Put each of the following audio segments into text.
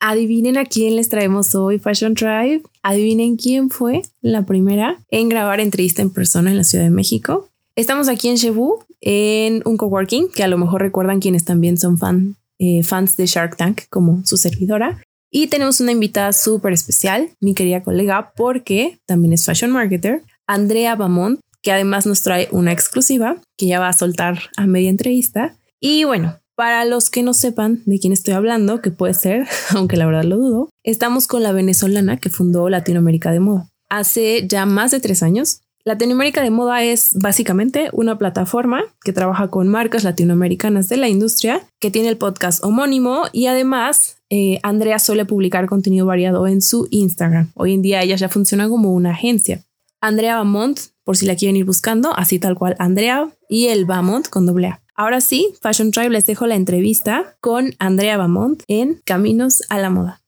Adivinen a quién les traemos hoy Fashion Tribe. Adivinen quién fue la primera en grabar entrevista en persona en la Ciudad de México. Estamos aquí en Cebu, en un coworking, que a lo mejor recuerdan quienes también son fan, eh, fans de Shark Tank, como su servidora. Y tenemos una invitada súper especial, mi querida colega, porque también es fashion marketer, Andrea Bamont, que además nos trae una exclusiva que ya va a soltar a media entrevista. Y bueno, para los que no sepan de quién estoy hablando, que puede ser, aunque la verdad lo dudo, estamos con la venezolana que fundó Latinoamérica de Moda. Hace ya más de tres años, Latinoamérica de Moda es básicamente una plataforma que trabaja con marcas latinoamericanas de la industria, que tiene el podcast homónimo y además eh, Andrea suele publicar contenido variado en su Instagram. Hoy en día ella ya funciona como una agencia. Andrea Bamont, por si la quieren ir buscando, así tal cual Andrea y el Bamont con doble A. Ahora sí, Fashion Tribe les dejo la entrevista con Andrea Bamont en Caminos a la Moda.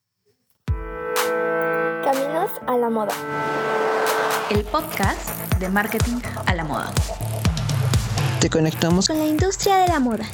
Caminos a la Moda. El podcast de marketing a la moda. Te conectamos con la industria de la moda.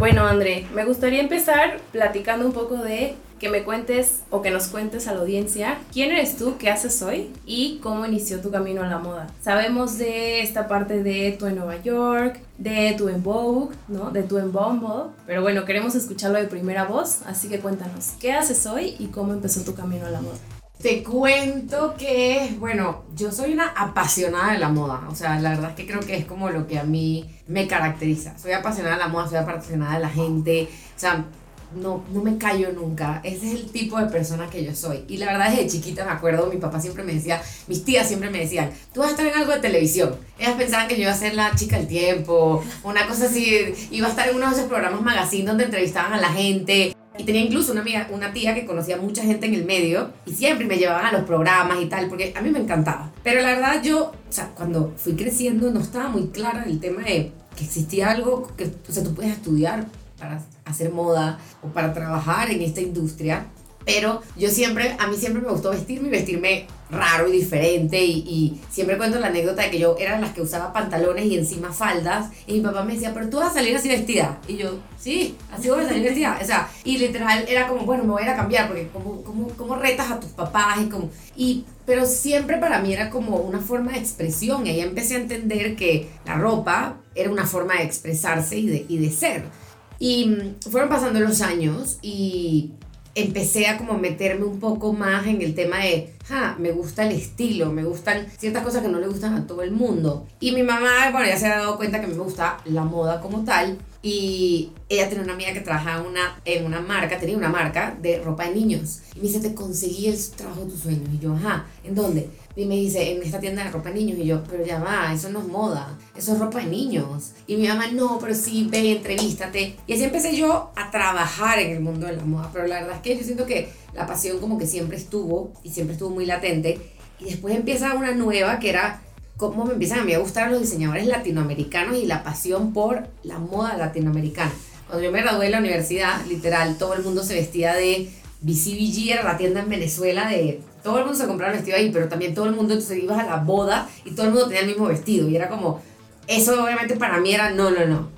Bueno, André, me gustaría empezar platicando un poco de que me cuentes o que nos cuentes a la audiencia quién eres tú, qué haces hoy y cómo inició tu camino a la moda. Sabemos de esta parte de tu en Nueva York, de tu en Vogue, ¿no? De tu en Bumble, pero bueno, queremos escucharlo de primera voz, así que cuéntanos, ¿qué haces hoy y cómo empezó tu camino a la moda? Te cuento que, bueno, yo soy una apasionada de la moda. O sea, la verdad es que creo que es como lo que a mí me caracteriza. Soy apasionada de la moda, soy apasionada de la gente. O sea, no, no me callo nunca. Ese es el tipo de persona que yo soy. Y la verdad, desde chiquita me acuerdo, mi papá siempre me decía, mis tías siempre me decían, tú vas a estar en algo de televisión. Ellas pensaban que yo iba a ser la chica del tiempo, una cosa así, iba a estar en uno de esos programas magazine donde entrevistaban a la gente. Y tenía incluso una, amiga, una tía que conocía mucha gente en el medio y siempre me llevaban a los programas y tal, porque a mí me encantaba. Pero la verdad yo, o sea, cuando fui creciendo no estaba muy clara el tema de que existía algo que, o sea, tú puedes estudiar para hacer moda o para trabajar en esta industria. Pero yo siempre, a mí siempre me gustó vestirme y vestirme raro y diferente y, siempre cuento la anécdota de que yo era las que usaba pantalones y encima faldas y mi papá me decía, pero tú vas a salir así vestida y yo, sí, así voy a salir vestida, o sea, y literal era como, bueno, me voy a ir cambiar porque como, como retas a tus papás y como, y, pero siempre para mí era como una forma de expresión y ahí empecé a entender que la ropa era una forma de expresarse y de, y de ser. Y mm, fueron pasando los años y empecé a como meterme un poco más en el tema de, ja, me gusta el estilo, me gustan ciertas cosas que no le gustan a todo el mundo. Y mi mamá, bueno, ya se ha dado cuenta que me gusta la moda como tal. Y ella tenía una amiga que trabajaba una, en una marca, tenía una marca de ropa de niños. Y me dice, te conseguí el trabajo de tus sueños. Y yo, ajá, ¿en dónde? Y me dice, en esta tienda de ropa de niños. Y yo, pero ya va, eso no es moda, eso es ropa de niños. Y mi mamá, no, pero sí, ve, entrevístate. Y así empecé yo a trabajar en el mundo de la moda. Pero la verdad es que yo siento que la pasión como que siempre estuvo y siempre estuvo muy latente. Y después empieza una nueva que era cómo me empiezan a mí a gustar los diseñadores latinoamericanos y la pasión por la moda latinoamericana. Cuando yo me gradué de la universidad, literal, todo el mundo se vestía de BCBG, era la tienda en Venezuela de... Todo el mundo se compraba el vestido ahí, pero también todo el mundo, entonces ibas a la boda y todo el mundo tenía el mismo vestido. Y era como, eso obviamente para mí era no, no, no.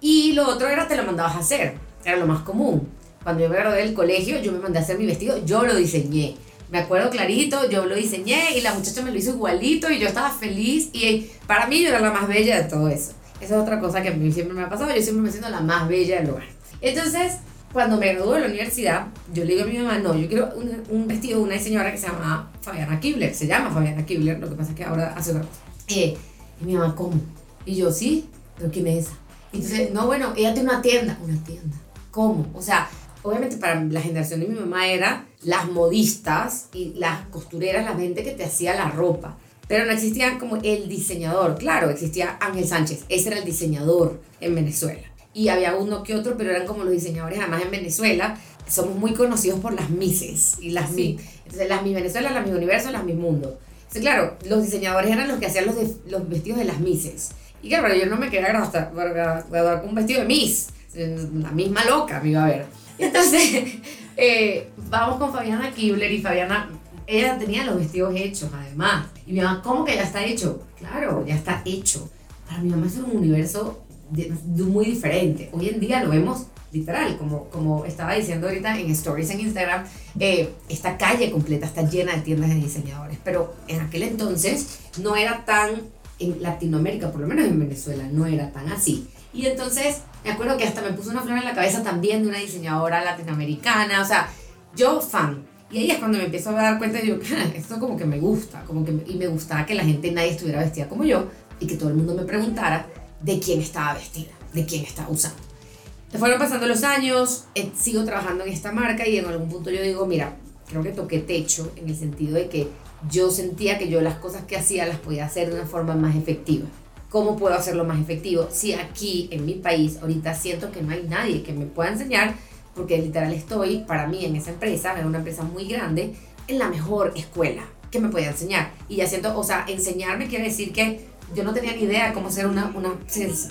Y lo otro era te lo mandabas a hacer, era lo más común. Cuando yo me gradué del colegio, yo me mandé a hacer mi vestido, yo lo diseñé me acuerdo clarito, yo lo diseñé y la muchacha me lo hizo igualito y yo estaba feliz y para mí yo era la más bella de todo eso. Esa es otra cosa que a mí siempre me ha pasado, yo siempre me siento la más bella del lugar. Entonces, cuando me gradué de la universidad, yo le digo a mi mamá, no, yo quiero un, un vestido de una diseñadora que se llama Fabiana Kibler, se llama Fabiana Kibler, lo que pasa es que ahora hace otra cosa. Eh, y mi mamá, ¿cómo? Y yo, sí, pero ¿quién es esa? Y entonces, no, bueno, ella tiene una tienda, una tienda. ¿Cómo? O sea, obviamente para la generación de mi mamá era las modistas y las costureras, la gente que te hacía la ropa. Pero no existía como el diseñador. Claro, existía Ángel Sánchez, ese era el diseñador en Venezuela. Y había uno que otro, pero eran como los diseñadores, además en Venezuela somos muy conocidos por las Mises y las Mi. Entonces, las Mi Venezuela, las Mi Universo, las Mi Mundo. Entonces, claro, los diseñadores eran los que hacían los, los vestidos de las Mises. Y claro, yo no me quería graduar con un vestido de Miss. La misma loca me iba a ver. Entonces, eh, vamos con Fabiana Kibler y Fabiana, ella tenía los vestidos hechos, además. Y mi mamá, ¿cómo que ya está hecho? Claro, ya está hecho. Para mi mamá es un universo de- de muy diferente. Hoy en día lo vemos literal, como, como estaba diciendo ahorita en stories en Instagram, eh, esta calle completa está llena de tiendas de diseñadores, pero en aquel entonces no era tan, en Latinoamérica, por lo menos en Venezuela, no era tan así. Y entonces me acuerdo que hasta me puso una flor en la cabeza también de una diseñadora latinoamericana, o sea, yo fan. Y ahí es cuando me empiezo a dar cuenta y digo, "Ah, esto como que me gusta, como que y me gustaba que la gente, nadie estuviera vestida como yo y que todo el mundo me preguntara de quién estaba vestida, de quién estaba usando. Se fueron pasando los años, eh, sigo trabajando en esta marca y en algún punto yo digo, mira, creo que toqué techo en el sentido de que yo sentía que yo las cosas que hacía las podía hacer de una forma más efectiva. ¿Cómo puedo hacerlo más efectivo? Si aquí en mi país ahorita siento que no hay nadie que me pueda enseñar, porque literal estoy, para mí en esa empresa, es una empresa muy grande, en la mejor escuela que me podía enseñar. Y ya siento, o sea, enseñarme quiere decir que yo no tenía ni idea de cómo hacer una, una,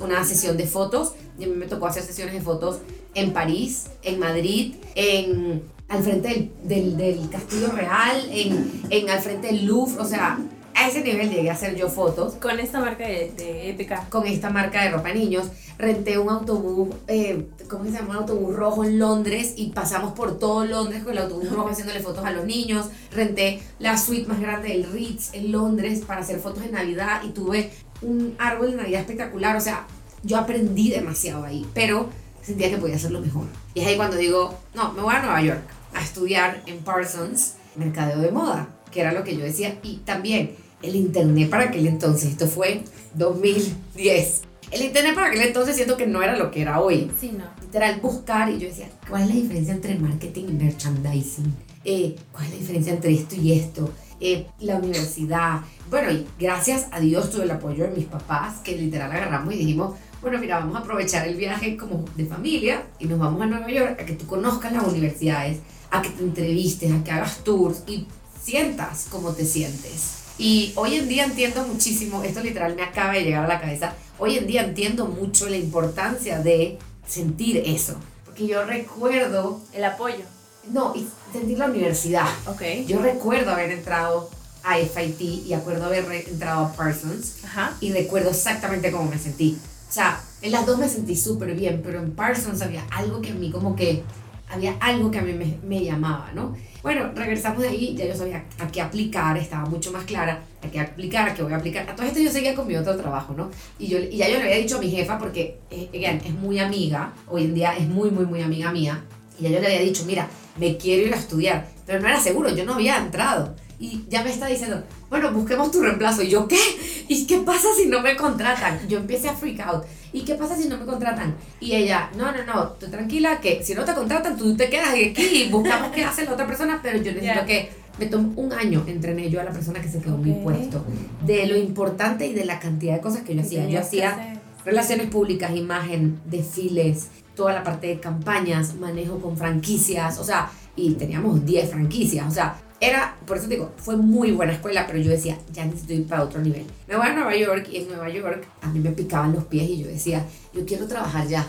una sesión de fotos. Y a mí me tocó hacer sesiones de fotos en París, en Madrid, en, al frente del, del, del Castillo Real, en, en al frente del Louvre. O sea, a ese nivel llegué a hacer yo fotos Con esta marca de, de EPK. con esta marca de ropa de niños. Renté un autobús, eh, ¿cómo se llama? Un autobús rojo en Londres y pasamos por todo Londres con el autobús rojo haciéndole fotos a los niños. Renté la suite más grande del Ritz en Londres para hacer fotos de Navidad y tuve un árbol de Navidad espectacular. O sea, yo aprendí demasiado ahí, pero sentía que podía hacerlo mejor. Y es ahí cuando digo, no, me voy a Nueva York a estudiar en Parsons mercadeo de moda, que era lo que yo decía. Y también el internet para aquel entonces, esto fue 2010. El internet para aquel entonces siento que no era lo que era hoy. Sí, no. Literal, buscar y yo decía, ¿cuál es la diferencia entre marketing y merchandising? Eh, ¿Cuál es la diferencia entre esto y esto? Eh, la universidad. Bueno, y gracias a Dios tuve el apoyo de mis papás, que literal agarramos y dijimos, bueno, mira, vamos a aprovechar el viaje como de familia y nos vamos a Nueva York a que tú conozcas las universidades, a que te entrevistes, a que hagas tours y sientas cómo te sientes. Y hoy en día entiendo muchísimo, esto literal me acaba de llegar a la cabeza, hoy en día entiendo mucho la importancia de sentir eso. Porque yo recuerdo, El apoyo. no, y sentir la universidad. Ok. Yo recuerdo haber entrado a FIT y acuerdo haber entrado a Parsons Ajá. y recuerdo exactamente cómo me sentí. O sea, en las dos me sentí súper bien, pero en Parsons había algo que a mí como que, había algo que a mí me, me llamaba, ¿no? Bueno, regresamos de ahí, ya yo sabía a qué aplicar, estaba mucho más clara a qué aplicar, a qué voy a aplicar. A todo esto yo seguía con mi otro trabajo, ¿no? Y, yo, y ya yo le había dicho a mi jefa, porque, eh, again, es muy amiga, hoy en día es muy, muy, muy amiga mía, y ya yo le había dicho, mira, me quiero ir a estudiar, pero no era seguro, yo no había entrado. Y ya me está diciendo, bueno, busquemos tu reemplazo. Y yo, ¿qué? ¿Y qué pasa si no me contratan? Yo empecé a freak out. ¿Y qué pasa si no me contratan? Y ella, no, no, no, tú tranquila, que si no te contratan, tú te quedas aquí y buscamos qué hace la otra persona, pero yo necesito Ya. que me tome un año entrené yo a la persona que se quedó en mi puesto. De lo importante y de la cantidad de cosas que yo hacía. Yo hacía relaciones públicas, imagen, desfiles, toda la parte de campañas, manejo con franquicias, o sea, y teníamos 10 franquicias, o sea, era, por eso te digo, fue muy buena escuela, pero yo decía, ya necesito ir para otro nivel. Me voy a Nueva York y en Nueva York a mí me picaban los pies y yo decía, yo quiero trabajar ya.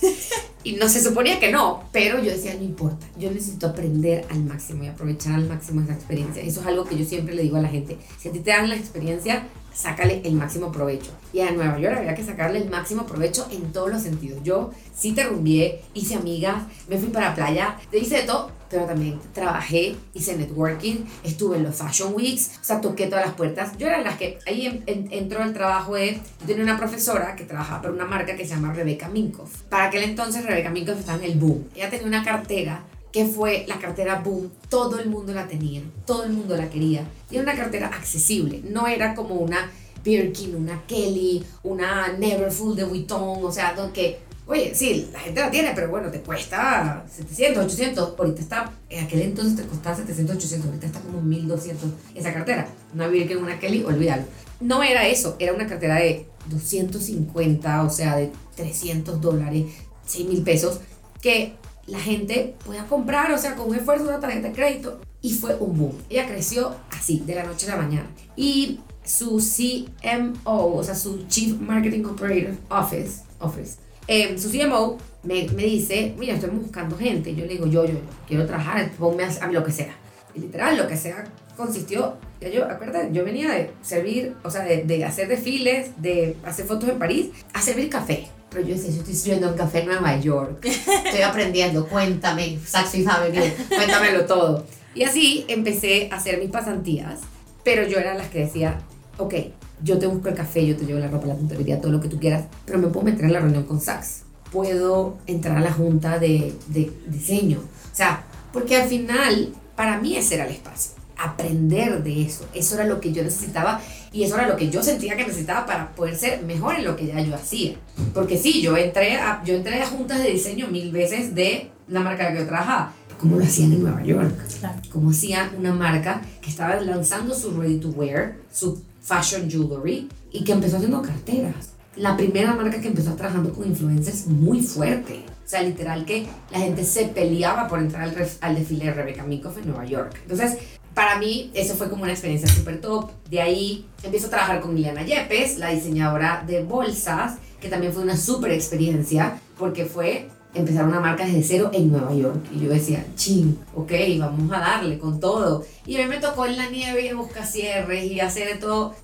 y no se suponía que no, pero yo decía, no importa, yo necesito aprender al máximo y aprovechar al máximo esa experiencia. Eso es algo que yo siempre le digo a la gente, si a ti te dan la experiencia, sácale el máximo provecho. Y a Nueva York había que sacarle el máximo provecho en todos los sentidos. Yo sí te rumbié, hice amigas, me fui para la playa, te hice de todo, pero también trabajé, hice networking, estuve en los Fashion Weeks, o sea, toqué todas las puertas. Yo era las que ahí en- en- entró el trabajo de, yo tenía una profesora que trabajaba para una marca que se llama Rebecca Minkoff. Para aquel entonces Rebecca Minkoff estaba en el boom. Ella tenía una cartera que fue la cartera boom, todo el mundo la tenía, todo el mundo la quería. Y era una cartera accesible, no era como una Birkin, una Kelly, una Neverfull de Vuitton, o sea, que, oye, sí, la gente la tiene, pero bueno, te cuesta 700, 800, ahorita está, en aquel entonces te costaba 700, 800, ahorita está como 1200 esa cartera. Una Birkin, una Kelly, olvídalo. No era eso, era una cartera de 250, o sea, de 300 dólares, 6 mil pesos, que la gente podía comprar, o sea, con un esfuerzo una tarjeta de crédito. Y fue un boom. Ella creció así, de la noche a la mañana. Y su CMO, o sea, su Chief Marketing Operator Office, office eh, su CMO me, me dice, mira, estoy buscando gente. Yo le digo, yo, yo, quiero trabajar, ponme a, lo que sea. literal, lo que sea consistió, ya yo, acuérdate, yo venía de servir, o sea, de, de hacer desfiles, de hacer fotos en París, a servir café. Pero yo decía, yo estoy sirviendo un café en Nueva York, estoy aprendiendo, cuéntame, Saxo Avenue, cuéntamelo todo. Y así empecé a hacer mis pasantías, pero yo era las que decía, ok, yo te busco el café, yo te llevo la ropa, la puntería, todo lo que tú quieras, pero me puedo meter en la reunión con Sax, puedo entrar a la junta de, de diseño, o sea, porque al final, para mí ese era el espacio aprender de eso. Eso era lo que yo necesitaba y eso era lo que yo sentía que necesitaba para poder ser mejor en lo que ya yo hacía. Porque sí, yo entré a, yo entré a juntas de diseño mil veces de la marca en la que yo trabajaba. ¿Cómo lo hacían en Nueva York? Claro. ¿Cómo hacían una marca que estaba lanzando su ready to wear, su fashion jewelry y que empezó haciendo carteras? La primera marca que empezó trabajando con influencers muy fuerte. O sea, literal que la gente se peleaba por entrar al, al desfile de Rebecca Minkoff en Nueva York. Entonces, para mí eso fue como una experiencia súper top. De ahí empiezo a trabajar con Liliana Yepes, la diseñadora de bolsas, que también fue una súper experiencia porque fue empezar una marca desde cero en Nueva York. Y yo decía, ching, ok, vamos a darle con todo. Y a mí me tocó en la nieve buscar cierres y hacer de todo.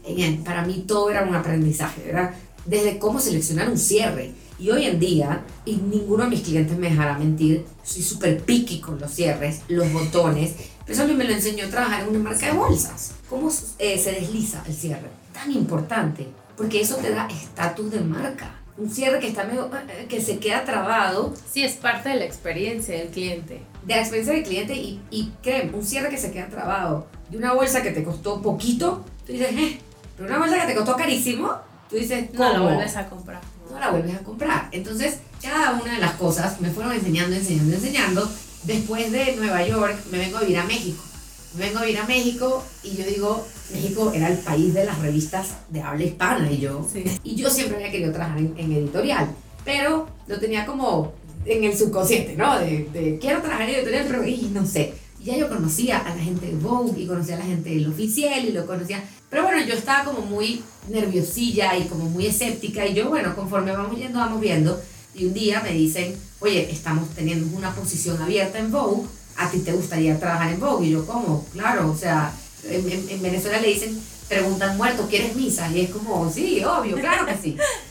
Para mí todo era un aprendizaje, ¿verdad? Desde cómo seleccionar un cierre. Y hoy en día, y ninguno de mis clientes me dejará mentir, soy súper picky con los cierres, los botones. Pero eso a mí me lo enseñó a trabajar en una marca de bolsas. ¿Cómo eh, se desliza el cierre? Tan importante, porque eso te da estatus de marca. Un cierre que está medio, eh, que se queda trabado Sí, es parte de la experiencia del cliente. de la experiencia del cliente y, y créeme, un cierre que se queda trabado de una bolsa que te costó poquito, tú dices, eh, pero una bolsa que te costó carísimo, tú dices, ¿cómo? No lo vuelves a comprar. no la vuelves a comprar. Entonces, cada una de las cosas me fueron enseñando, enseñando, enseñando. Después de Nueva York, me vengo a vivir a México. Me vengo a vivir a México y yo digo, México era el país de las revistas de habla hispana y yo, Sí. y yo siempre había querido trabajar en, en editorial, pero lo tenía como en el subconsciente, ¿no? De, de, quiero trabajar en editorial, pero y no sé. Ya yo conocía a la gente de Vogue y conocía a la gente del oficial y lo conocía. Pero bueno, yo estaba como muy nerviosilla y como muy escéptica y yo, bueno, conforme vamos yendo, vamos viendo. Y un día me dicen, oye, estamos teniendo una posición abierta en Vogue, ¿a ti te gustaría trabajar en Vogue? Y yo, ¿cómo? Claro, o sea, en Venezuela le dicen, preguntan muerto, ¿quieres misa? Y es como, sí, obvio, claro que sí.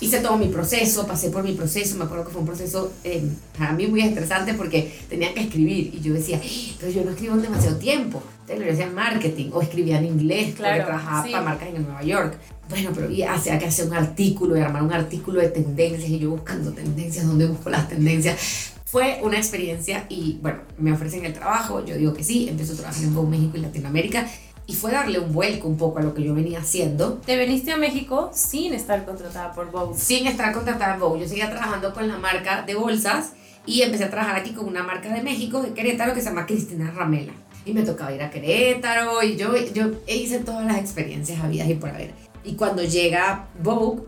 Hice todo mi proceso, pasé por mi proceso, me acuerdo que fue un proceso eh, para mí muy estresante porque tenía que escribir y yo decía, "Ih, pero yo no escribo en demasiado tiempo. Entonces le decía marketing o escribía en inglés, Claro, trabajaba sí. para marcas en Nueva York. Bueno, pero y hacía que hacer un artículo y armar un artículo de tendencias y yo buscando tendencias, ¿dónde busco las tendencias? Fue una experiencia y bueno, me ofrecen el trabajo, yo digo que sí, empiezo a trabajar en México y Latinoamérica y fue darle un vuelco un poco a lo que yo venía haciendo Te viniste a México sin estar contratada por Vogue. sin estar contratada en Vogue. Yo seguía trabajando con la marca de bolsas y empecé a trabajar aquí con una marca de México, de Querétaro, que se llama Cristina Ramela. Y me tocaba ir a Querétaro y yo, yo hice todas las experiencias habidas y por haber. Y cuando llega Vogue,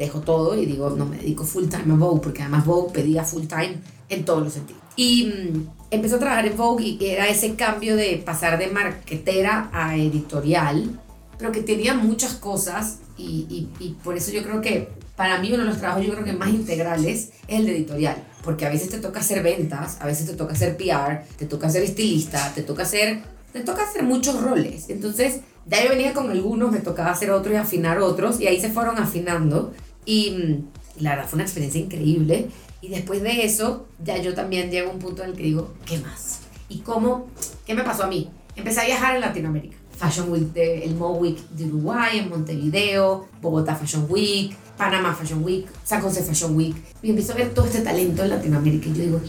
dejo todo y digo, no me dedico full time a Vogue, porque además Vogue pedía full time en todos los sentidos. Y mm, empecé a trabajar en Vogue y era ese cambio de pasar de marquetera a editorial, pero que tenía muchas cosas y, y, y por eso yo creo que para mí uno de los trabajos yo creo que más integrales es el de editorial, porque a veces te toca hacer ventas, a veces te toca hacer PR, te toca ser estilista, te toca hacer, te toca hacer muchos roles. Entonces, ya yo venía con algunos, me tocaba hacer otros y afinar otros, y ahí se fueron afinando. Y mm, la verdad fue una experiencia increíble. Y después de eso, ya yo también llego a un punto en el que digo, ¿qué más? ¿Y cómo? ¿Qué me pasó a mí? Empecé a viajar en Latinoamérica. Fashion Week, de, el Mo Week de Uruguay, en Montevideo, Bogotá Fashion Week, Panamá Fashion Week, San José Fashion Week. Y empiezo a ver todo este talento en Latinoamérica y yo digo,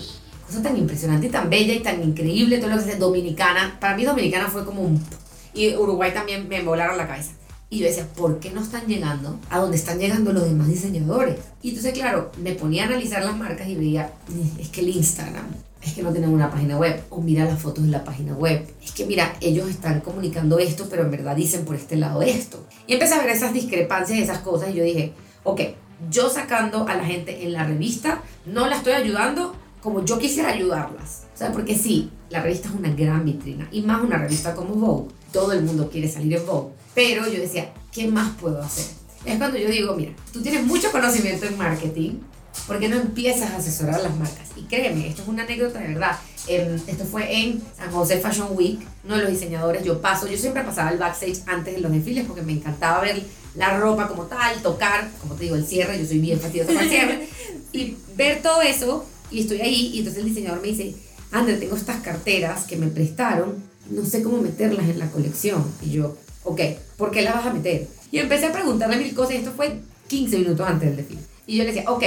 cosa tan impresionante y tan bella y tan increíble, todo lo que es Dominicana. Para mí Dominicana fue como un... Y Uruguay también me volaron la cabeza. Y yo decía, ¿por qué no están llegando a donde están llegando los demás diseñadores? Y entonces, claro, me ponía a analizar las marcas y veía, "Mm, es que el Instagram, es que no tienen una página web, o mira las fotos de la página web, es que mira, ellos están comunicando esto, pero en verdad dicen por este lado esto. Y empecé a ver esas discrepancias, esas cosas, y yo dije, ok, yo sacando a la gente en la revista, no la estoy ayudando como yo quisiera ayudarlas. O sea, porque sí, la revista es una gran vitrina, y más una revista como Vogue. Todo el mundo quiere salir en Vogue. Pero yo decía, ¿qué más puedo hacer? Es cuando yo digo, mira, tú tienes mucho conocimiento en marketing, ¿por qué no empiezas a asesorar las marcas? Y créeme, esto es una anécdota de verdad. em, esto fue en San José Fashion Week, uno de los diseñadores, yo paso, yo siempre pasaba el backstage antes de los desfiles porque me encantaba ver la ropa como tal, tocar, como te digo, el cierre, yo soy bien fastidiosa con el cierre, y ver todo eso, y estoy ahí, y entonces el diseñador me dice, André, tengo estas carteras que me prestaron, no sé cómo meterlas en la colección. Y yo, ok, ¿por qué las vas a meter? Y empecé a preguntarle mil cosas, y esto fue 15 minutos antes del desfile. Y yo le decía, ok,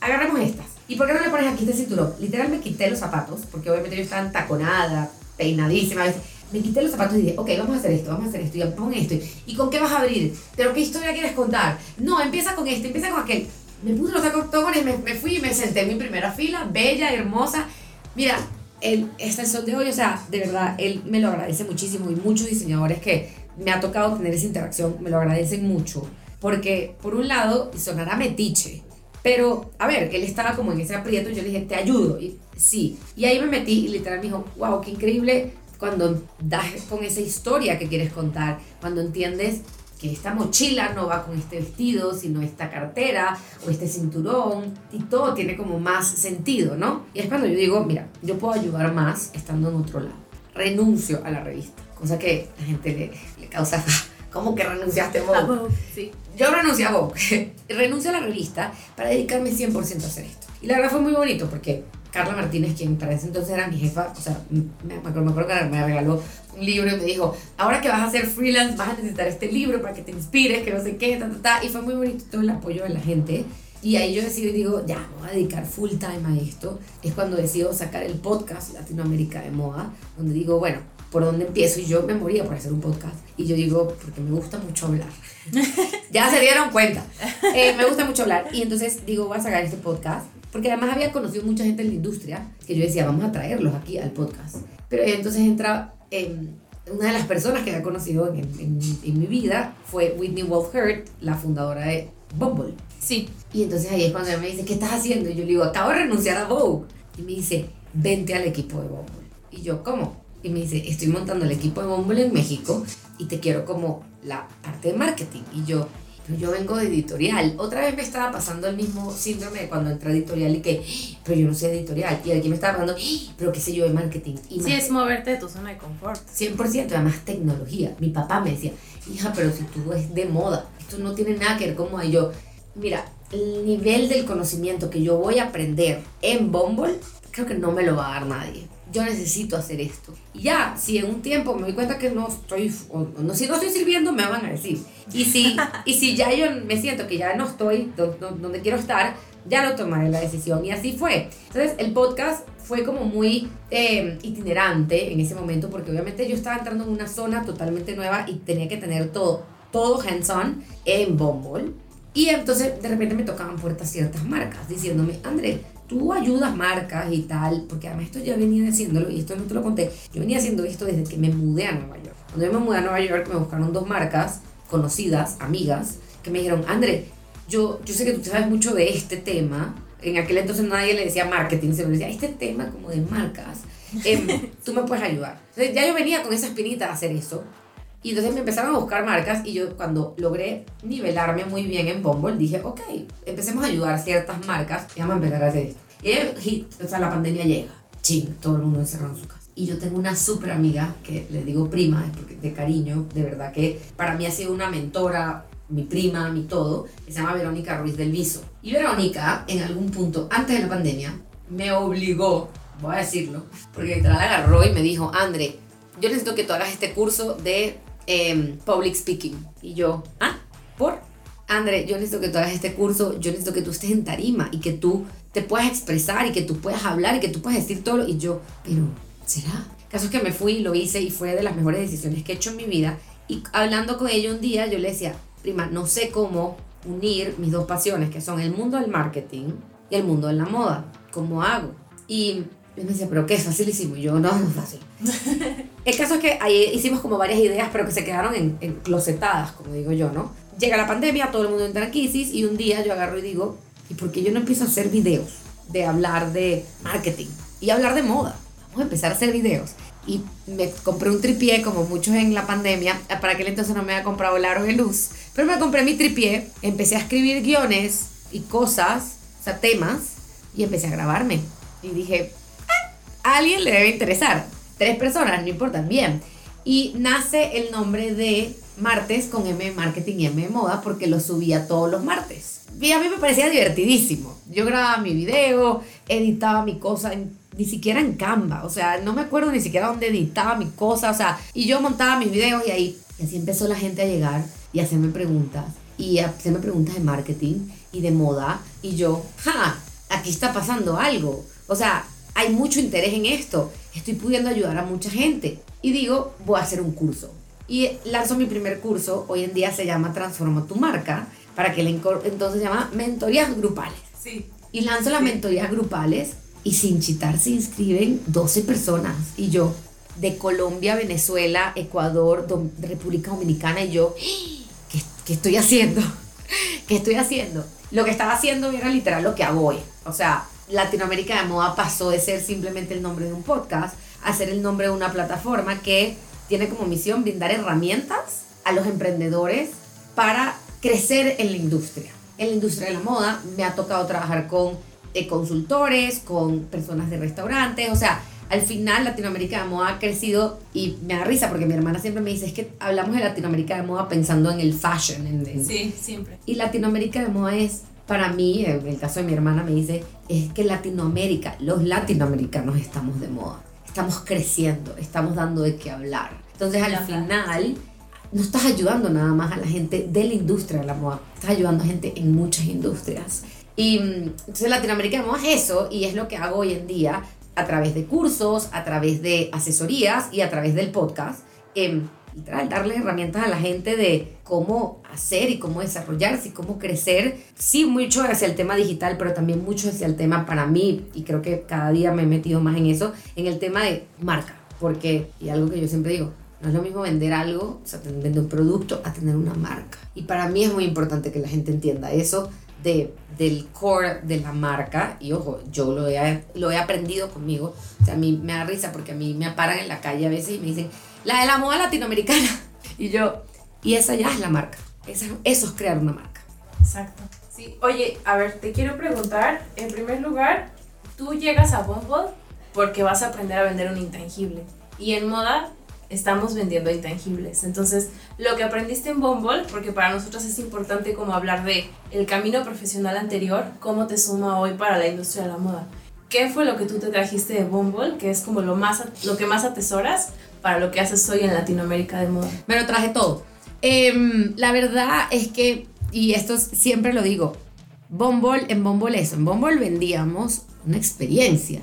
agarremos estas. ¿Y por qué no le pones aquí este cinturón? Literal me quité los zapatos, porque obviamente yo estaba taconada, peinadísima. Me quité los zapatos y dije, ok, vamos a hacer esto, vamos a hacer esto, y pon esto. ¿Y con qué vas a abrir? ¿Pero qué historia quieres contar? No, empieza con este, empieza con aquel. Me puse los tacones, me, me fui y me senté en mi primera fila, bella, hermosa. Mira, el sol de hoy, o sea, de verdad, él me lo agradece muchísimo y muchos diseñadores que me ha tocado tener esa interacción me lo agradecen mucho. Porque, por un lado, sonará metiche, pero, a ver, él estaba como en ese aprieto y yo le dije, te ayudo. Y sí. Y ahí me metí y literal me dijo, wow, qué increíble cuando das con esa historia que quieres contar, cuando entiendes que esta mochila no va con este vestido, sino esta cartera o este cinturón, y todo tiene como más sentido, ¿no? Y es cuando yo digo, mira, yo puedo ayudar más estando en otro lado. Renuncio a la revista, cosa que la gente le, le causa, ¿cómo que renunciaste vos? Sí. Yo renuncié a renuncio a la revista para dedicarme 100% a hacer esto. Y la verdad fue muy bonito porque Carla Martínez, quien para ese entonces era mi jefa, o sea, me, me acuerdo, me acuerdo que me regaló un libro y me dijo, ahora que vas a ser freelance vas a necesitar este libro para que te inspires, que no sé qué, ta, ta, ta. Y fue muy bonito todo el apoyo de la gente. Y ahí yo decido y digo, ya, me voy a dedicar full time a esto. Es cuando decido sacar el podcast Latinoamérica de Moda, donde digo, bueno, ¿por dónde empiezo? Y yo me moría por hacer un podcast. Y yo digo, porque me gusta mucho hablar. ya se dieron cuenta. Eh, me gusta mucho hablar. Y entonces digo, voy a sacar este podcast. Porque además había conocido mucha gente en la industria que yo decía, vamos a traerlos aquí al podcast. Pero entonces entra, eh, una de las personas que había conocido en, en, en mi vida fue Whitney Wolf Hurt, la fundadora de Bumble. Sí. Y entonces ahí es cuando ella me dice, ¿qué estás haciendo? Y yo le digo, acabo de renunciar a Vogue. Y me dice, vente al equipo de Bumble. Y yo, ¿cómo? Y me dice, estoy montando el equipo de Bumble en México y te quiero como la parte de marketing. Y yo, pero yo vengo de editorial. Otra vez me estaba pasando el mismo síndrome de cuando entré a editorial y que, pero yo no sé editorial. Y aquí me estaba pasando, pero qué sé yo de marketing. Y Sí, es moverte de tu zona de confort. 100%, además tecnología. Mi papá me decía, hija, pero si tú es de moda, esto no tiene nada que ver con moda. Y yo, mira, el nivel del conocimiento que yo voy a aprender en Bumble, creo que no me lo va a dar nadie. Yo necesito hacer esto. Y ya, si en un tiempo me doy cuenta que no estoy, o no, si no estoy sirviendo, me van a decir. Y si, y si ya yo me siento que ya no estoy do- do- donde quiero estar, ya lo tomaré la decisión. Y así fue. Entonces, el podcast fue como muy eh, itinerante en ese momento, porque obviamente yo estaba entrando en una zona totalmente nueva y tenía que tener todo, todo hands-on en Bumble. Y entonces de repente me tocaban puertas ciertas marcas diciéndome, André, tú ayudas marcas y tal, porque además esto ya venía haciéndolo y esto no te lo conté, yo venía haciendo esto desde que me mudé a Nueva York. Cuando yo me mudé a Nueva York me buscaron dos marcas conocidas, amigas, que me dijeron, André, yo, yo sé que tú sabes mucho de este tema. En aquel entonces nadie le decía marketing, se me decía, este tema como de marcas, em, tú me puedes ayudar. Entonces ya yo venía con esa espinita de hacer eso. Y entonces me empezaron a buscar marcas y yo cuando logré nivelarme muy bien en Bumble dije, ok, empecemos a ayudar ciertas marcas y vamos a empezar a hacer esto. Y hit, o sea, la pandemia llega, ching, todo el mundo encerrado en su casa. Y yo tengo una súper amiga que le digo prima, porque de cariño, de verdad que para mí ha sido una mentora, mi prima, mi todo, que se llama Verónica Ruiz del Viso. Y Verónica, en algún punto, antes de la pandemia, me obligó, voy a decirlo, porque literal agarró y me dijo, André, yo necesito que tú hagas este curso de em, public speaking. Y yo, ¿ah? ¿Por? André, yo necesito que tú hagas este curso, yo necesito que tú estés en tarima y que tú te puedas expresar y que tú puedas hablar y que tú puedas decir todo. lo-". Y yo, pero, ¿será? Caso es que me fui lo hice y fue de las mejores decisiones que he hecho en mi vida. Y hablando con ella un día, yo le decía, prima, no sé cómo unir mis dos pasiones, que son el mundo del marketing y el mundo de la moda. ¿Cómo hago? Y él me decía, pero qué facilísimo. Y yo, no, no es fácil. El caso es que ahí hicimos como varias ideas, pero que se quedaron en, en closetadas, como digo yo, ¿no? Llega la pandemia, todo el mundo entra en crisis y un día yo agarro y digo, ¿y por qué yo no empiezo a hacer videos de hablar de marketing y hablar de moda? Vamos a empezar a hacer videos. Y me compré un tripié, como muchos en la pandemia. Para aquel entonces no me había comprado el aro de luz. Pero me compré mi tripié, empecé a escribir guiones y cosas, o sea, temas, y empecé a grabarme. Y dije, "Ah, alguien le debe interesar. Tres personas, no importa, bien. Y nace el nombre de Martes con M Marketing y M Moda porque lo subía todos los martes. Y a mí me parecía divertidísimo. Yo grababa mi video, editaba mi cosa, ni siquiera en Canva. O sea, no me acuerdo ni siquiera dónde editaba mi cosa. O sea, y yo montaba mis videos y ahí. Y así empezó la gente a llegar y a hacerme preguntas. Y a hacerme preguntas de marketing y de moda. Y yo, ja, aquí está pasando algo. O sea, hay mucho interés en esto. Estoy pudiendo ayudar a mucha gente. Y digo, voy a hacer un curso. Y lanzo mi primer curso. Hoy en día se llama Transforma tu marca. Para que le entonces se llama Mentorías Grupales. Sí. Y lanzo las mentorías grupales y sin chitar se inscriben 12 personas. Y yo, de Colombia, Venezuela, Ecuador, Dom- República Dominicana, y yo, ¿qué, qué estoy haciendo? ¿Qué estoy haciendo? Lo que estaba haciendo era literal lo que hago hoy. O sea, Latinoamérica de Moda pasó de ser simplemente el nombre de un podcast a ser el nombre de una plataforma que tiene como misión brindar herramientas a los emprendedores para crecer en la industria. En la industria de la moda me ha tocado trabajar con eh, consultores, con personas de restaurantes, o sea, al final Latinoamérica de moda ha crecido y me da risa porque mi hermana siempre me dice, es que hablamos de Latinoamérica de moda pensando en el fashion, en, en- Sí, siempre. y Latinoamérica de moda es, para mí, en el caso de mi hermana me dice, es que Latinoamérica, los latinoamericanos estamos de moda, estamos creciendo, estamos dando de qué hablar. Entonces al final no estás ayudando nada más a la gente de la industria de la moda, estás ayudando a gente en muchas industrias. Y mm, entonces Latinoamérica de moda es eso y es lo que hago hoy en día a través de cursos, a través de asesorías y a través del podcast. em, literal, darle herramientas a la gente de cómo hacer y cómo desarrollarse y cómo crecer. Sí, mucho hacia el tema digital, pero también mucho hacia el tema para mí, y creo que cada día me he metido más en eso, en el tema de marca. Porque, y algo que yo siempre digo, no es lo mismo vender algo, o sea, vender un producto, a tener una marca. Y para mí es muy importante que la gente entienda eso de, del core de la marca. Y ojo, yo lo he, lo he aprendido conmigo. O sea, a mí me da risa porque a mí me paran en la calle a veces y me dicen, la de la moda latinoamericana. Y yo, y esa ya es la marca. Esa- eso es crear una marca. Exacto. Sí, oye, a ver, te quiero preguntar, en primer lugar, tú llegas a Bumble porque vas a aprender a vender un intangible. Y en moda estamos vendiendo intangibles. Entonces, lo que aprendiste en Bumble, porque para nosotros es importante como hablar de el camino profesional anterior, cómo te suma hoy para la industria de la moda. ¿Qué fue lo que tú te trajiste de Bumble, que es como lo, más, lo que más atesoras para lo que haces hoy en Latinoamérica de moda? Me lo traje todo. Em, la verdad es que, y esto es- siempre lo digo, Bumble, en Bumble eso, en Bumble vendíamos una experiencia.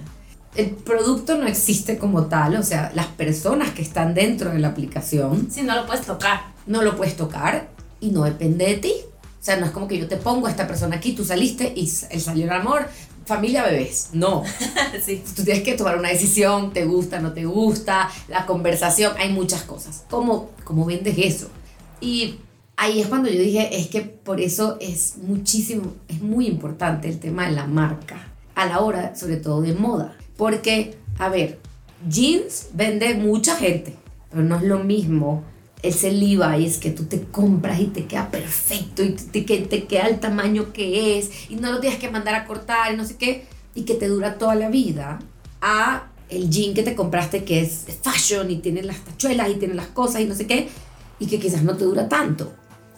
El producto no existe como tal, o sea, las personas que están dentro de la aplicación Si no lo puedes tocar. no lo puedes tocar y no depende de ti. O sea, no es como que yo te pongo a esta persona aquí, tú saliste y él salió el amor, familia, bebés. No. sí. Tú tienes que tomar una decisión, te gusta, no te gusta, la conversación, hay muchas cosas. ¿Cómo, cómo vendes eso? Y ahí es cuando yo dije, es que por eso es muchísimo, es muy importante el tema de la marca, a la hora sobre todo de moda. Porque, a ver, jeans vende mucha gente, pero no es lo mismo ese Levi's que tú te compras y te queda perfecto y te, que te queda el tamaño que es y no lo tienes que mandar a cortar y no sé qué y que te dura toda la vida a el jean que te compraste que es fashion y tiene las tachuelas y tiene las cosas y no sé qué y que quizás no te dura tanto.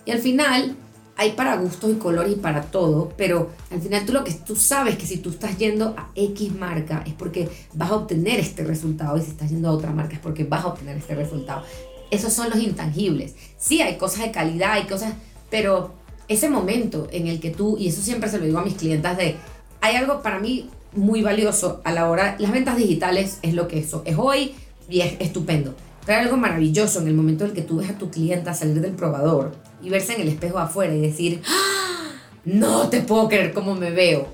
Y al final hay para gustos y colores y para todo, pero al final tú lo que tú sabes que si tú estás yendo a X marca es porque vas a obtener este resultado y si estás yendo a otra marca es porque vas a obtener este resultado. Esos son los intangibles. Sí, hay cosas de calidad, hay cosas, pero ese momento en el que tú, y eso siempre se lo digo a mis clientas, de, hay algo para mí muy valioso a la hora, las ventas digitales es lo que eso es hoy y es estupendo. Pero algo maravilloso en el momento en el que tú ves a tu clienta salir del probador y verse en el espejo afuera y decir, "¡Ah! no te puedo creer cómo me veo.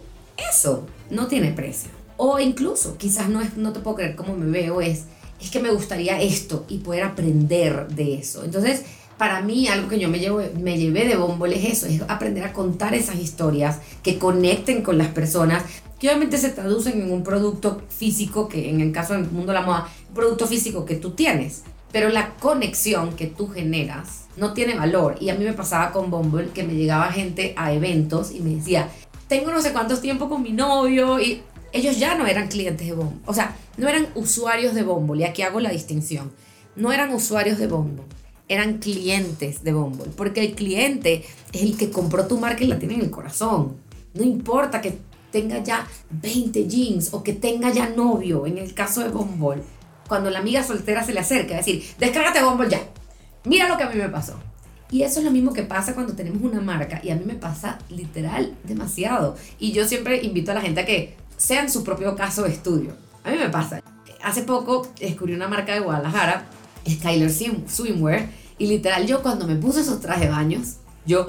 Eso no tiene precio. O incluso, quizás no es no te puedo creer cómo me veo, es, es que me gustaría esto y poder aprender de eso. Entonces, para mí, algo que yo me, llevo, llevé de Bumble es eso, es aprender a contar esas historias que conecten con las personas, que obviamente se traducen en un producto físico, que en el caso del mundo de la moda, producto físico que tú tienes. Pero la conexión que tú generas no tiene valor. Y a mí me pasaba con Bumble que me llegaba gente a eventos y me decía, tengo no sé cuántos tiempo con mi novio y ellos ya no eran clientes de Bumble. O sea, no eran usuarios de Bumble. Y aquí hago la distinción. No eran usuarios de Bumble. Eran clientes de Bumble. Porque el cliente es el que compró tu marca y la tiene en el corazón. No importa que tenga ya 20 jeans o que tenga ya novio, en el caso de Bumble. Cuando la amiga soltera se le acerca, a decir, descárgate Bumble ya. Mira lo que a mí me pasó. Y eso es lo mismo que pasa cuando tenemos una marca. Y a mí me pasa literal demasiado. Y yo siempre invito a la gente a que sean su propio caso de estudio. A mí me pasa. Hace poco descubrí una marca de Guadalajara, Skyler Swimwear. Y literal yo cuando me puse esos trajes de baños, yo...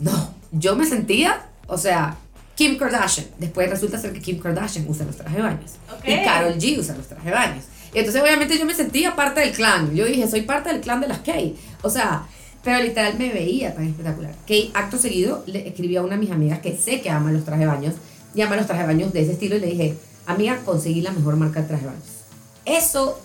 No, yo me sentía, o sea, Kim Kardashian. Después resulta ser que Kim Kardashian usa los trajes de baños. Y Carol G usa los trajes de baños. Y entonces obviamente yo me sentía parte del clan. Yo dije, soy parte del clan de las Kay. O sea, pero literal me veía tan espectacular. Que acto seguido le escribí a una de mis amigas que sé que ama los trajes de baños y ama los trajes de baños de ese estilo y le dije, amiga, conseguí la mejor marca de trajes de baños. Eso,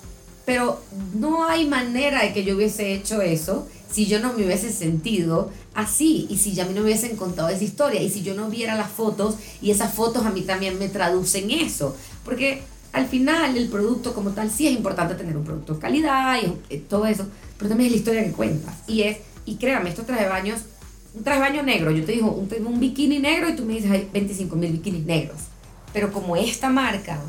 pero no hay manera de que yo hubiese hecho eso si yo no me hubiese sentido así y si ya a mí no me hubiesen contado esa historia y si yo no viera las fotos y esas fotos a mí también me traducen eso. Porque al final el producto como tal sí es importante tener un producto de calidad y todo eso, pero también es la historia que cuentas. Y es, y créame, estos trajes de baños, un traje baño negro, yo te digo, un, un bikini negro y tú me dices, hay 25 mil bikinis negros. Pero como esta marca,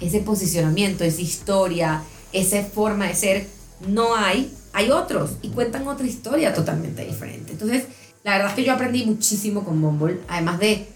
ese posicionamiento, esa historia, esa forma de ser, no hay, hay otros y cuentan otra historia totalmente diferente. Entonces, la verdad es que yo aprendí muchísimo con Bumble, además de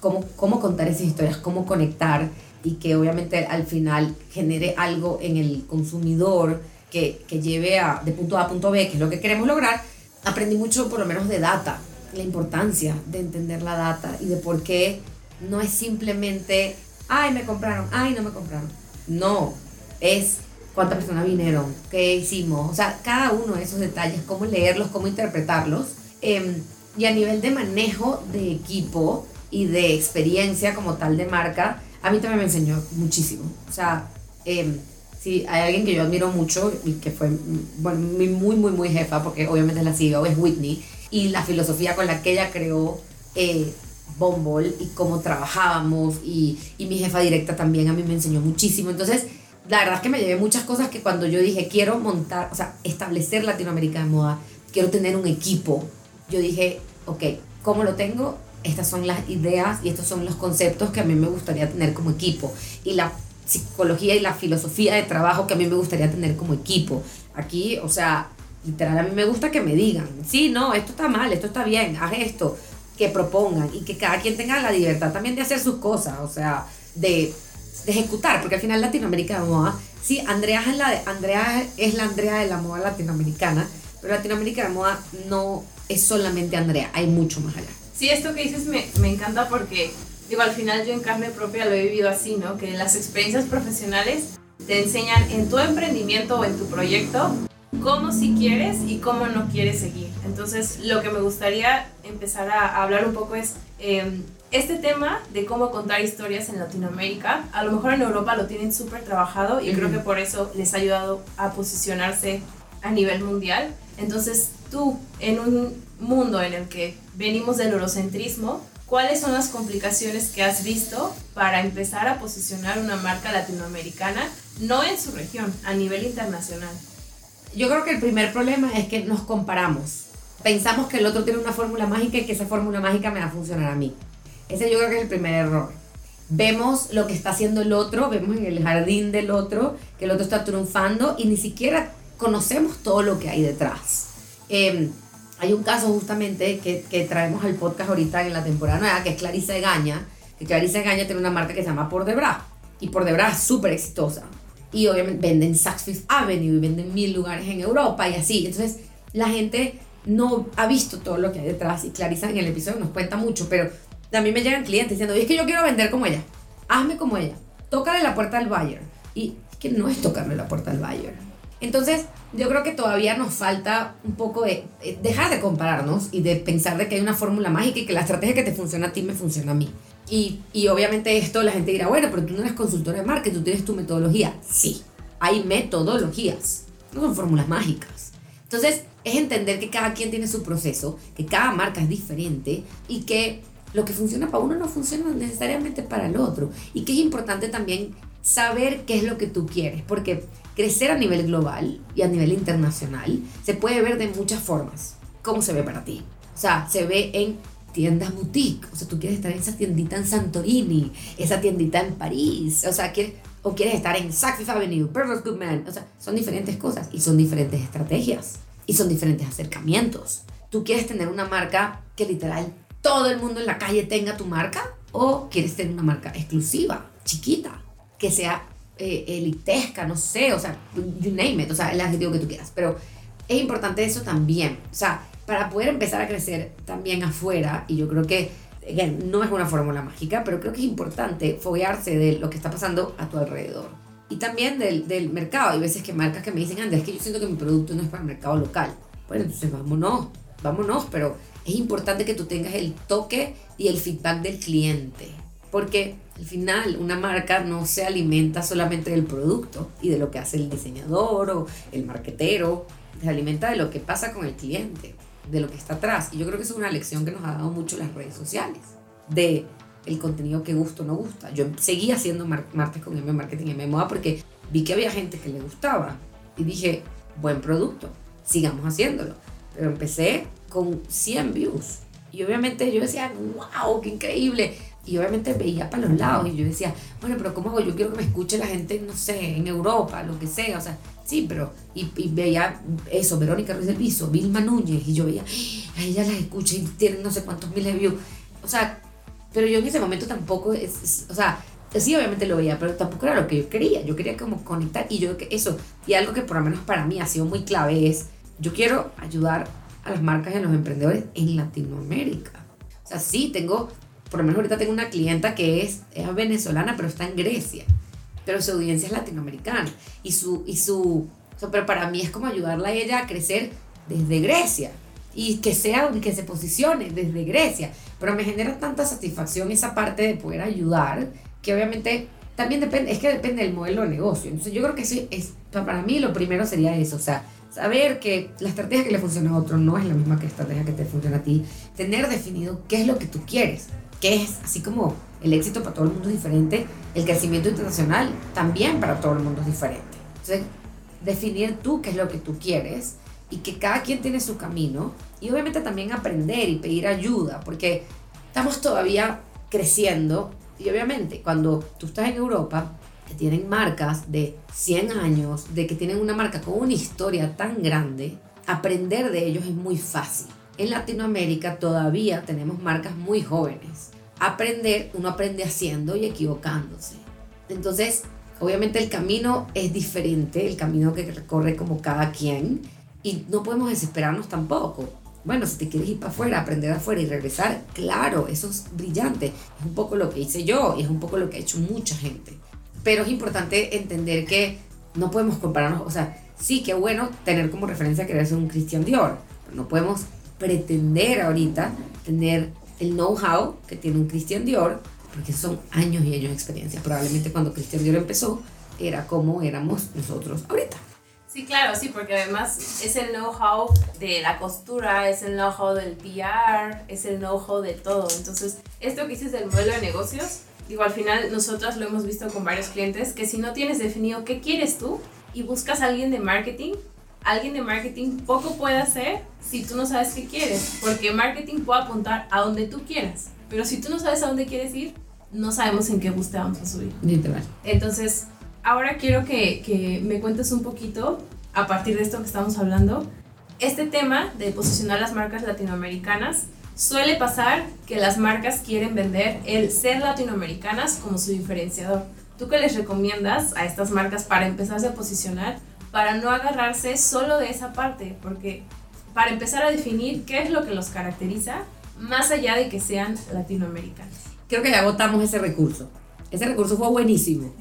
cómo, cómo contar esas historias, cómo conectar y que obviamente al final genere algo en el consumidor que, que lleve a, de punto A a punto B, que es lo que queremos lograr, aprendí mucho por lo menos de data, la importancia de entender la data y de por qué no es simplemente, ay, me compraron, ay, no me compraron. No, es cuántas personas vinieron, qué hicimos, o sea, cada uno de esos detalles, cómo leerlos, cómo interpretarlos. Em, y a nivel de manejo de equipo y de experiencia como tal de marca, a mí también me enseñó muchísimo. O sea, eh, sí, hay alguien que yo admiro mucho y que fue bueno, muy, muy, muy jefa, porque obviamente la CEO es Whitney, y la filosofía con la que ella creó eh, Bumble y cómo trabajábamos, y, y mi jefa directa también a mí me enseñó muchísimo. Entonces, la verdad es que me llevé muchas cosas que cuando yo dije, quiero montar, o sea, establecer Latinoamérica de moda, quiero tener un equipo, yo dije, ok, ¿cómo lo tengo? estas son las ideas y estos son los conceptos que a mí me gustaría tener como equipo y la psicología y la filosofía de trabajo que a mí me gustaría tener como equipo. Aquí, o sea, literal, a mí me gusta que me digan, sí, no, esto está mal, esto está bien, haz esto, que propongan y que cada quien tenga la libertad también de hacer sus cosas, o sea, de, ejecutar, porque al final Latinoamérica de moda, sí, Andrea es, la Andrea es la Andrea de la moda latinoamericana, pero Latinoamérica de moda no es solamente Andrea, hay mucho más allá. Sí, esto que dices me, me encanta porque, digo, al final yo en carne propia lo he vivido así, ¿no? Que las experiencias profesionales te enseñan en tu emprendimiento o en tu proyecto cómo si quieres y cómo no quieres seguir. Entonces, lo que me gustaría empezar a, hablar un poco es em, este tema de cómo contar historias en Latinoamérica. A lo mejor en Europa lo tienen súper trabajado y creo que por eso les ha ayudado a posicionarse a nivel mundial. Entonces, tú, en un mundo en el que venimos del eurocentrismo, ¿cuáles son las complicaciones que has visto para empezar a posicionar una marca latinoamericana, no en su región, a nivel internacional? Yo creo que el primer problema es que nos comparamos. Pensamos que el otro tiene una fórmula mágica y que esa fórmula mágica me va a funcionar a mí. Ese yo creo que es el primer error. Vemos lo que está haciendo el otro, vemos en el jardín del otro que el otro está triunfando y ni siquiera conocemos todo lo que hay detrás. Eh, hay un caso justamente que, que, traemos al podcast ahorita en la temporada nueva, que es Clarice Gaña, que Clarice Gaña tiene una marca que se llama Por Debra, y Por Debra es súper exitosa. Y obviamente venden Saks Fifth Avenue y venden mil lugares en Europa y así. Entonces la gente no ha visto todo lo que hay detrás y Clarisa en el episodio nos cuenta mucho, pero a mí me llegan clientes diciendo, es que yo quiero vender como ella, hazme como ella, tócale la puerta al buyer. Y es que no es tocarle la puerta al buyer. Entonces, yo creo que todavía nos falta un poco de dejar de compararnos y de pensar de que hay una fórmula mágica y que la estrategia que te funciona a ti me funciona a mí. Y, y obviamente esto la gente dirá, bueno, pero tú no eres consultora de marketing, tú tienes tu metodología. Sí, hay metodologías, no son fórmulas mágicas. Entonces, es entender que cada quien tiene su proceso, que cada marca es diferente y que lo que funciona para uno no funciona necesariamente para el otro. Y que es importante también saber qué es lo que tú quieres, porque crecer a nivel global y a nivel internacional se puede ver de muchas formas. ¿Cómo se ve para ti? O sea, se ve en tiendas boutique, o sea, tú quieres estar en esa tiendita en Santorini, esa tiendita en París, o sea, quieres, o quieres estar en Saks Fifth Avenue, Perfect Good Man, o sea, son diferentes cosas y son diferentes estrategias y son diferentes acercamientos. Tú quieres tener una marca que literal todo el mundo en la calle tenga tu marca o quieres tener una marca exclusiva, chiquita, que sea eh, elitesca, no sé, o sea, you name it, o sea, el adjetivo que tú quieras, pero es importante eso también, o sea, para poder empezar a crecer también afuera, y yo creo que again, no es una fórmula mágica, pero creo que es importante foguearse de lo que está pasando a tu alrededor. Y también del, del mercado. Hay veces que marcas que me dicen, Andrés, es que yo siento que mi producto no es para el mercado local. Bueno, entonces vámonos, vámonos, pero es importante que tú tengas el toque y el feedback del cliente. Porque al final una marca no se alimenta solamente del producto y de lo que hace el diseñador o el marquetero, se alimenta de lo que pasa con el cliente de lo que está atrás. Y yo creo que eso es una lección que nos ha dado mucho las redes sociales, de el contenido que gusta o no gusta. Yo seguí haciendo martes con M Marketing M Moda porque vi que había gente que le gustaba y dije, buen producto, sigamos haciéndolo. Pero empecé con 100 views y obviamente yo decía, wow, qué increíble. Y obviamente veía para los lados y yo decía, bueno, pero ¿cómo hago? Yo quiero que me escuche la gente, no sé, en Europa, lo que sea. O sea, sí, pero. Y, veía eso, Verónica Ruiz del Piso, Vilma Núñez, y yo veía, a ella las escucha y tienen no sé cuántos miles de views. O sea, pero yo en ese momento tampoco, es, o sea, sí, obviamente lo veía, pero tampoco era lo que yo quería. Yo quería como conectar y yo eso, y algo que por lo menos para mí ha sido muy clave es, yo quiero ayudar a las marcas y a los emprendedores en Latinoamérica. O sea, sí, tengo por lo menos ahorita tengo una clienta que es, es venezolana, pero está en Grecia, pero su audiencia es latinoamericana. Y su, y su, pero para mí es como ayudarla a ella a crecer desde Grecia y que sea, que se posicione desde Grecia. Pero me genera tanta satisfacción esa parte de poder ayudar, que obviamente también depende, es que depende del modelo de negocio. Entonces yo creo que eso es, para mí lo primero sería eso, o sea, saber que la estrategia que le funciona a otro no es la misma que la estrategia que te funciona a ti, tener definido qué es lo que tú quieres que es así como el éxito para todo el mundo es diferente, el crecimiento internacional también para todo el mundo es diferente. Entonces, definir tú qué es lo que tú quieres y que cada quien tiene su camino y obviamente también aprender y pedir ayuda, porque estamos todavía creciendo y obviamente cuando tú estás en Europa, que tienen marcas de 100 años, de que tienen una marca con una historia tan grande, aprender de ellos es muy fácil. En Latinoamérica todavía tenemos marcas muy jóvenes aprender, uno aprende haciendo y equivocándose. Entonces, obviamente el camino es diferente, el camino que recorre como cada quien, y no podemos desesperarnos tampoco. Bueno, si te quieres ir para afuera, aprender afuera y regresar, claro, eso es brillante. Es un poco lo que hice yo y es un poco lo que ha hecho mucha gente. Pero es importante entender que no podemos compararnos, o sea, sí que bueno tener como referencia querer ser un Christian Dior, pero no podemos pretender ahorita tener el know-how que tiene un Christian Dior, porque son años y años de experiencia. Probablemente cuando Christian Dior empezó, era como éramos nosotros ahorita. Sí, claro, sí, porque además es el know-how de la costura, es el know-how del PR, es el know-how de todo. Entonces, esto que dices del modelo de negocios, digo, al final nosotras lo hemos visto con varios clientes, que si no tienes definido qué quieres tú y buscas a alguien de marketing, alguien de marketing poco puede hacer si tú no sabes qué quieres, porque marketing puede apuntar a donde tú quieras, pero si tú no sabes a dónde quieres ir, no sabemos en qué bus vamos a subir. Literal. Entonces, ahora quiero que, que me cuentes un poquito, a partir de esto que estamos hablando, este tema de posicionar las marcas latinoamericanas. Suele pasar que las marcas quieren vender el ser latinoamericanas como su diferenciador. ¿Tú qué les recomiendas a estas marcas para empezarse a posicionar para no agarrarse solo de esa parte, porque para empezar a definir qué es lo que los caracteriza, más allá de que sean latinoamericanos. Creo que ya agotamos ese recurso. Ese recurso fue buenísimo.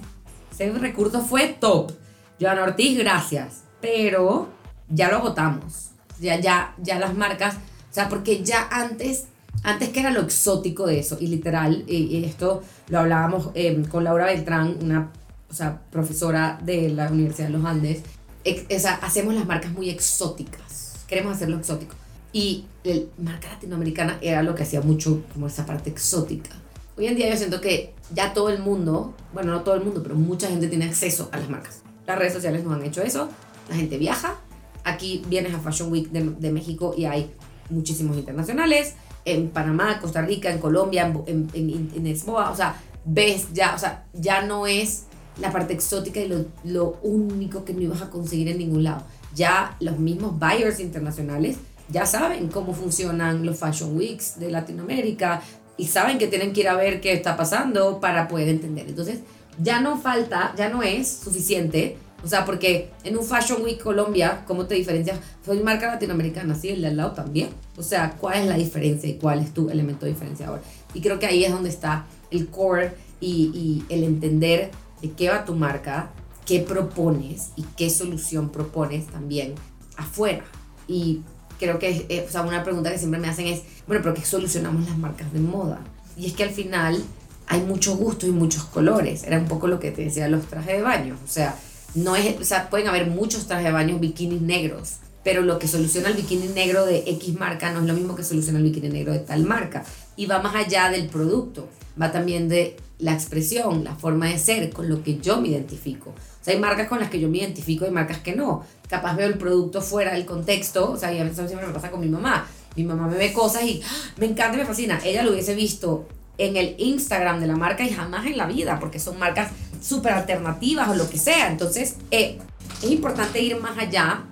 Ese recurso fue top. Joana Ortiz, gracias. Pero ya lo agotamos. Ya, ya, ya las marcas, o sea, porque ya antes, antes que era lo exótico de eso, y literal, y, esto lo hablábamos eh, con Laura Beltrán, una o sea, profesora de la Universidad de los Andes, o sea, hacemos las marcas muy exóticas. Queremos hacerlo exótico. Y el marca latinoamericana era lo que hacía mucho como esa parte exótica. Hoy en día yo siento que ya todo el mundo, bueno, no todo el mundo, pero mucha gente tiene acceso a las marcas. Las redes sociales nos han hecho eso, la gente viaja. Aquí vienes a Fashion Week de, de México y hay muchísimos internacionales. En Panamá, Costa Rica, en Colombia, en, en, en, en Expoa, o sea, ves ya, o sea, ya no es la parte exótica y lo, lo único que no ibas a conseguir en ningún lado. Ya los mismos buyers internacionales ya saben cómo funcionan los Fashion Weeks de Latinoamérica y saben que tienen que ir a ver qué está pasando para poder entender. Entonces, ya no falta, ya no es suficiente. O sea, porque en un Fashion Week Colombia, ¿cómo te diferencias? Soy marca latinoamericana, sí, el de al lado también. O sea, ¿cuál es la diferencia y cuál es tu elemento diferenciador? Y creo que ahí es donde está el core y, y el entender de qué va tu marca, qué propones y qué solución propones también afuera. Y creo que eh, o sea, una pregunta que siempre me hacen es, bueno, pero ¿qué solucionamos las marcas de moda? Y es que al final hay mucho gusto y muchos colores. Era un poco lo que te decía los trajes de baño. O sea, no es, o sea, pueden haber muchos trajes de baño bikinis negros, pero lo que soluciona el bikini negro de X marca no es lo mismo que soluciona el bikini negro de tal marca. Y va más allá del producto, va también de la expresión, la forma de ser, con lo que yo me identifico. O sea, hay marcas con las que yo me identifico y marcas que no. Capaz veo el producto fuera del contexto, o sea, y a veces siempre me pasa con mi mamá. Mi mamá me ve cosas y ¡ah! me encanta, me fascina. Ella lo hubiese visto en el Instagram de la marca y jamás en la vida, porque son marcas súper alternativas o lo que sea. Entonces, eh, es importante ir más allá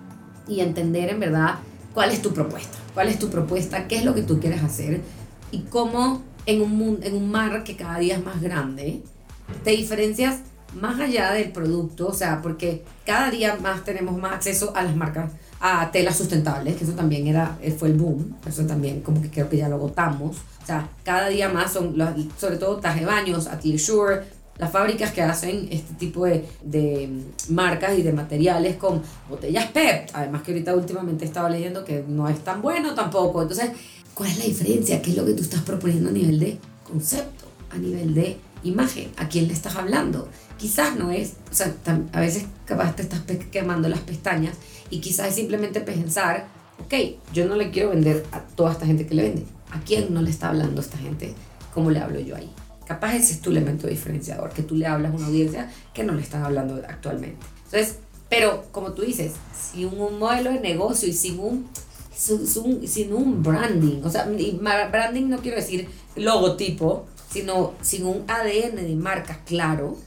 y entender en verdad cuál es tu propuesta, cuál es tu propuesta, qué es lo que tú quieres hacer y cómo en un, mundo, en un mar que cada día es más grande, te diferencias más allá del producto, o sea, porque cada día más tenemos más acceso a las marcas, a telas sustentables, que eso también era, eh, fue el boom, eso también como que creo que ya lo agotamos, o sea, cada día más son, los, sobre todo traje baños, Atelier Sure, las fábricas que hacen este tipo de, de, marcas y de materiales con botellas PEP, además que ahorita últimamente estaba leyendo que no es tan bueno tampoco, entonces, ¿cuál es la diferencia? ¿Qué es lo que tú estás proponiendo a nivel de concepto, a nivel de imagen? ¿A quién le estás hablando? Quizás no es, o sea, a veces capaz te estás quemando las pestañas y quizás es simplemente pensar, ok, yo no le quiero vender a toda esta gente que le vende. ¿A quién no le está hablando esta gente? ¿Cómo le hablo yo ahí? Capaz ese es tu elemento diferenciador, que tú le hablas a una audiencia que no le están hablando actualmente. Entonces, pero como tú dices, sin un modelo de negocio y sin un, sin, un branding, o sea, branding no quiero decir logotipo, sino sin un ADN de marca claro,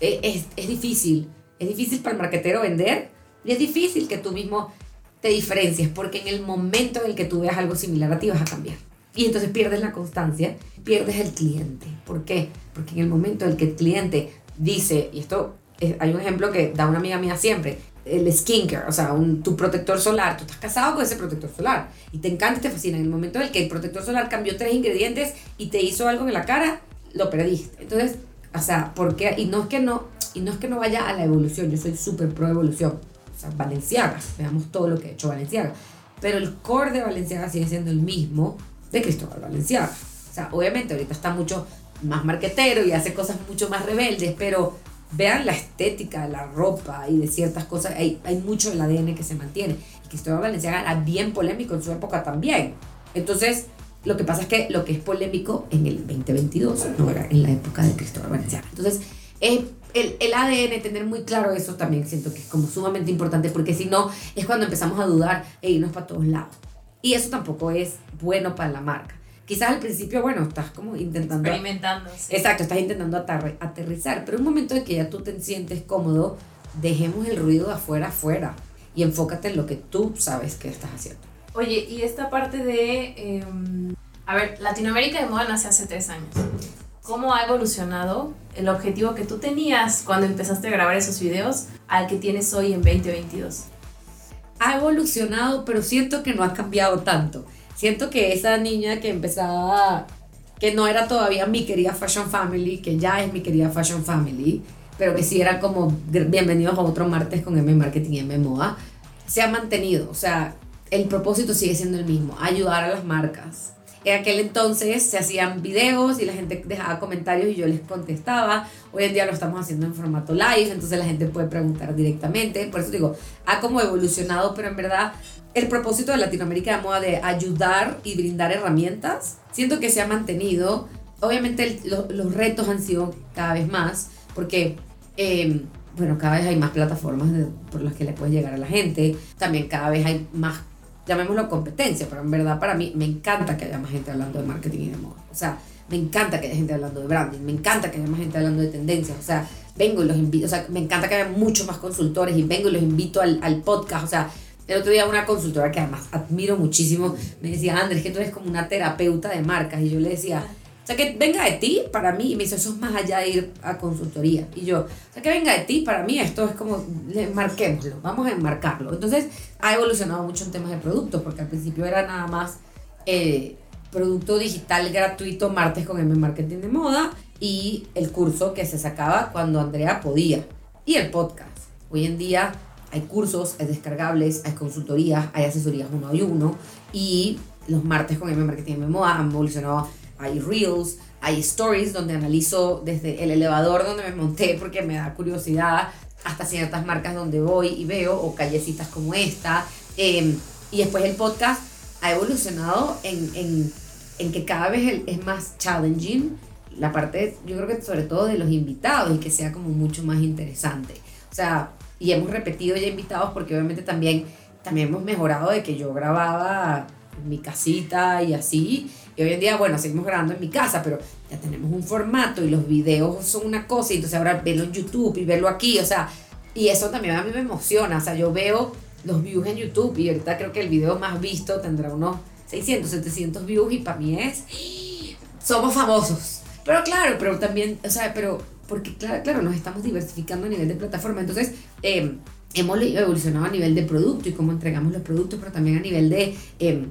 es, es difícil. Es difícil para el marquetero vender y es difícil que tú mismo te diferencies porque en el momento en el que tú veas algo similar a ti vas a cambiar. Y entonces pierdes la constancia, pierdes el cliente. ¿Por qué? Porque en el momento en el que el cliente dice, y esto es, hay un ejemplo que da una amiga mía siempre, el skincare, o sea, un, tu protector solar, tú estás casado con ese protector solar y te encanta y te fascina. En el momento en el que el protector solar cambió tres ingredientes y te hizo algo en la cara, lo perdiste. Entonces, o sea, ¿por qué? Y no es que no, y no es que no vaya a la evolución, yo soy súper pro evolución. O sea, Valenciaga, veamos todo lo que ha hecho Valenciaga. Pero el core de Valenciaga sigue siendo el mismo de Cristóbal Valenciaga. O sea, obviamente ahorita está mucho más marquetero y hace cosas mucho más rebeldes, pero vean la estética de la ropa y de ciertas cosas, hay, hay mucho del ADN que se mantiene. Y Cristóbal Valenciaga era bien polémico en su época también. Entonces, lo que pasa es que lo que es polémico en el 2022 no era en la época de Cristóbal Valenciaga. Entonces, es el, el, ADN, tener muy claro eso también siento que es como sumamente importante porque si no es cuando empezamos a dudar e irnos para todos lados. Y eso tampoco es bueno para la marca. Quizás al principio, bueno, estás como intentando... Experimentando. Sí. Exacto, estás intentando aterrizar, pero un momento en que ya tú te sientes cómodo, dejemos el ruido de afuera afuera y enfócate en lo que tú sabes que estás haciendo. Oye, y esta parte de... Eh, a ver, Latinoamérica de moda nace hace tres años. ¿Cómo ha evolucionado el objetivo que tú tenías cuando empezaste a grabar esos videos al que tienes hoy en 2022? Ha evolucionado, pero siento que no ha cambiado tanto. Siento que esa niña que empezaba, que no era todavía mi querida Fashion Family, que ya es mi querida Fashion Family, pero que sí era como bienvenidos a otro martes con M Marketing y M Moda, se ha mantenido. O sea, el propósito sigue siendo el mismo, ayudar a las marcas en aquel entonces se hacían videos y la gente dejaba comentarios y yo les contestaba. Hoy en día lo estamos haciendo en formato live, entonces la gente puede preguntar directamente. Por eso digo, ha como evolucionado, pero en verdad el propósito de Latinoamérica de Moda de ayudar y brindar herramientas, siento que se ha mantenido. Obviamente el- lo- los retos han sido cada vez más, porque, eh, bueno, cada vez hay más plataformas de- por las que le puedes llegar a la gente. También cada vez hay más, llamémoslo competencia, pero en verdad para mí me encanta que haya más gente hablando de marketing y de moda. O sea, me encanta que haya gente hablando de branding, me encanta que haya más gente hablando de tendencias. O sea, vengo y los invito, o sea, me encanta que haya muchos más consultores y vengo y los invito al, al podcast. O sea, el otro día una consultora que además admiro muchísimo me decía, Andrés, que tú eres como una terapeuta de marcas. Y yo le decía, o sea, que venga de ti para mí. Y me dice, eso es más allá de ir a consultoría. Y yo, o sea, que venga de ti para mí, esto es como, marquémoslo, vamos a enmarcarlo. Entonces, ha evolucionado mucho en temas de producto, porque al principio era nada más eh, producto digital gratuito martes con M Marketing de Moda y el curso que se sacaba cuando Andrea podía. Y el podcast. Hoy en día hay cursos, hay descargables, hay consultorías, hay asesorías uno y uno. Y los martes con M Marketing Moda han evolucionado. Hay reels, hay stories donde analizo desde el elevador donde me monté porque me da curiosidad hasta ciertas marcas donde voy y veo o callecitas como esta. Eh, y después el podcast ha evolucionado en, en, en que cada vez es más challenging la parte, yo creo que sobre todo de los invitados y que sea como mucho más interesante. O sea, y hemos repetido ya invitados porque obviamente también, también hemos mejorado de que yo grababa en mi casita y así. Y hoy en día, bueno, seguimos grabando en mi casa, pero ya tenemos un formato y los videos son una cosa y entonces ahora verlo en YouTube y verlo aquí, o sea, y eso también a mí me emociona, o sea, yo veo los views en YouTube y ahorita creo que el video más visto tendrá unos 600, 700 views y para mí es, somos famosos. Pero claro, pero también, o sea, pero, porque claro, claro, nos estamos diversificando a nivel de plataforma, entonces eh, hemos evolucionado a nivel de producto y cómo entregamos los productos, pero también a nivel de, eh,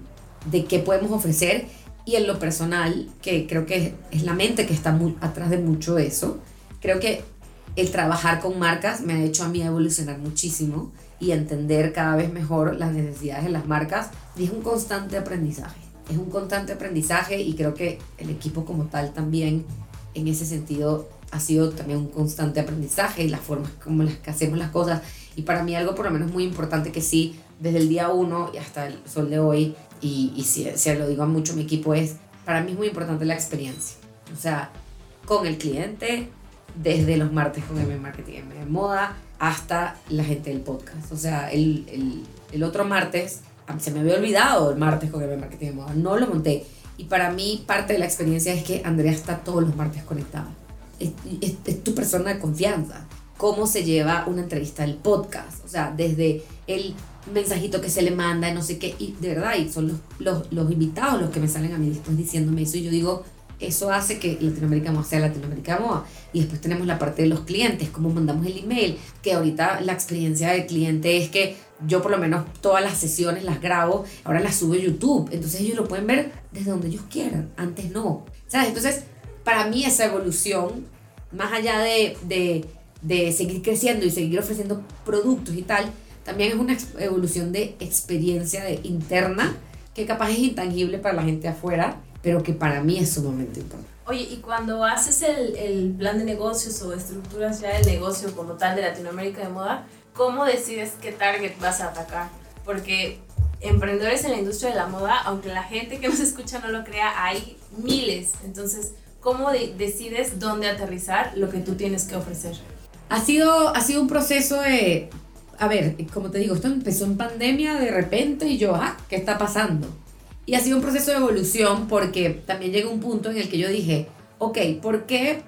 de qué podemos ofrecer y en lo personal, que creo que es, la mente que está muy atrás de mucho eso, creo que el trabajar con marcas me ha hecho a mí evolucionar muchísimo y entender cada vez mejor las necesidades de las marcas y es un constante aprendizaje. Es un constante aprendizaje y creo que el equipo como tal también en ese sentido ha sido también un constante aprendizaje y las formas como las que hacemos las cosas. Y para mí algo por lo menos muy importante que sí, desde el día uno y hasta el sol de hoy, y, y si, si lo digo a mucho mi equipo, es, para mí es muy importante la experiencia. O sea, con el cliente, desde los martes con M Marketing M de Moda hasta la gente del podcast. O sea, el, el, el otro martes, se me había olvidado el martes con M Marketing de Moda, no lo monté. Y para mí parte de la experiencia es que Andrea está todos los martes conectada. Es, es, es tu persona de confianza. Cómo se lleva una entrevista del podcast. O sea, desde el mensajito que se le manda, no sé qué. Y de verdad, y son los, los, los invitados los que me salen a mí después diciéndome eso. Y yo digo, eso hace que Latinoamérica Moda sea Latinoamérica Moda. Y después tenemos la parte de los clientes, cómo mandamos el email, que ahorita la experiencia del cliente es que yo por lo menos todas las sesiones las grabo, ahora las subo a YouTube, entonces ellos lo pueden ver desde donde ellos quieran, antes no. ¿Sabes? Entonces, para mí esa evolución, más allá de, de, de seguir creciendo y seguir ofreciendo productos y tal, también es una evolución de experiencia de, interna que capaz es intangible para la gente afuera, pero que para mí es sumamente importante. Oye, y cuando haces el, el plan de negocios o estructuras ya el negocio como tal de Latinoamérica de moda, ¿cómo decides qué target vas a atacar? Porque emprendedores en la industria de la moda, aunque la gente que nos escucha no lo crea, hay miles. Entonces, ¿cómo de- decides dónde aterrizar lo que tú tienes que ofrecer? Ha sido, ha sido un proceso de, a ver, como te digo, esto empezó en pandemia de repente y yo, ah, ¿qué está pasando? Y ha sido un proceso de evolución porque también llegó un punto en el que yo dije, ok, ¿por qué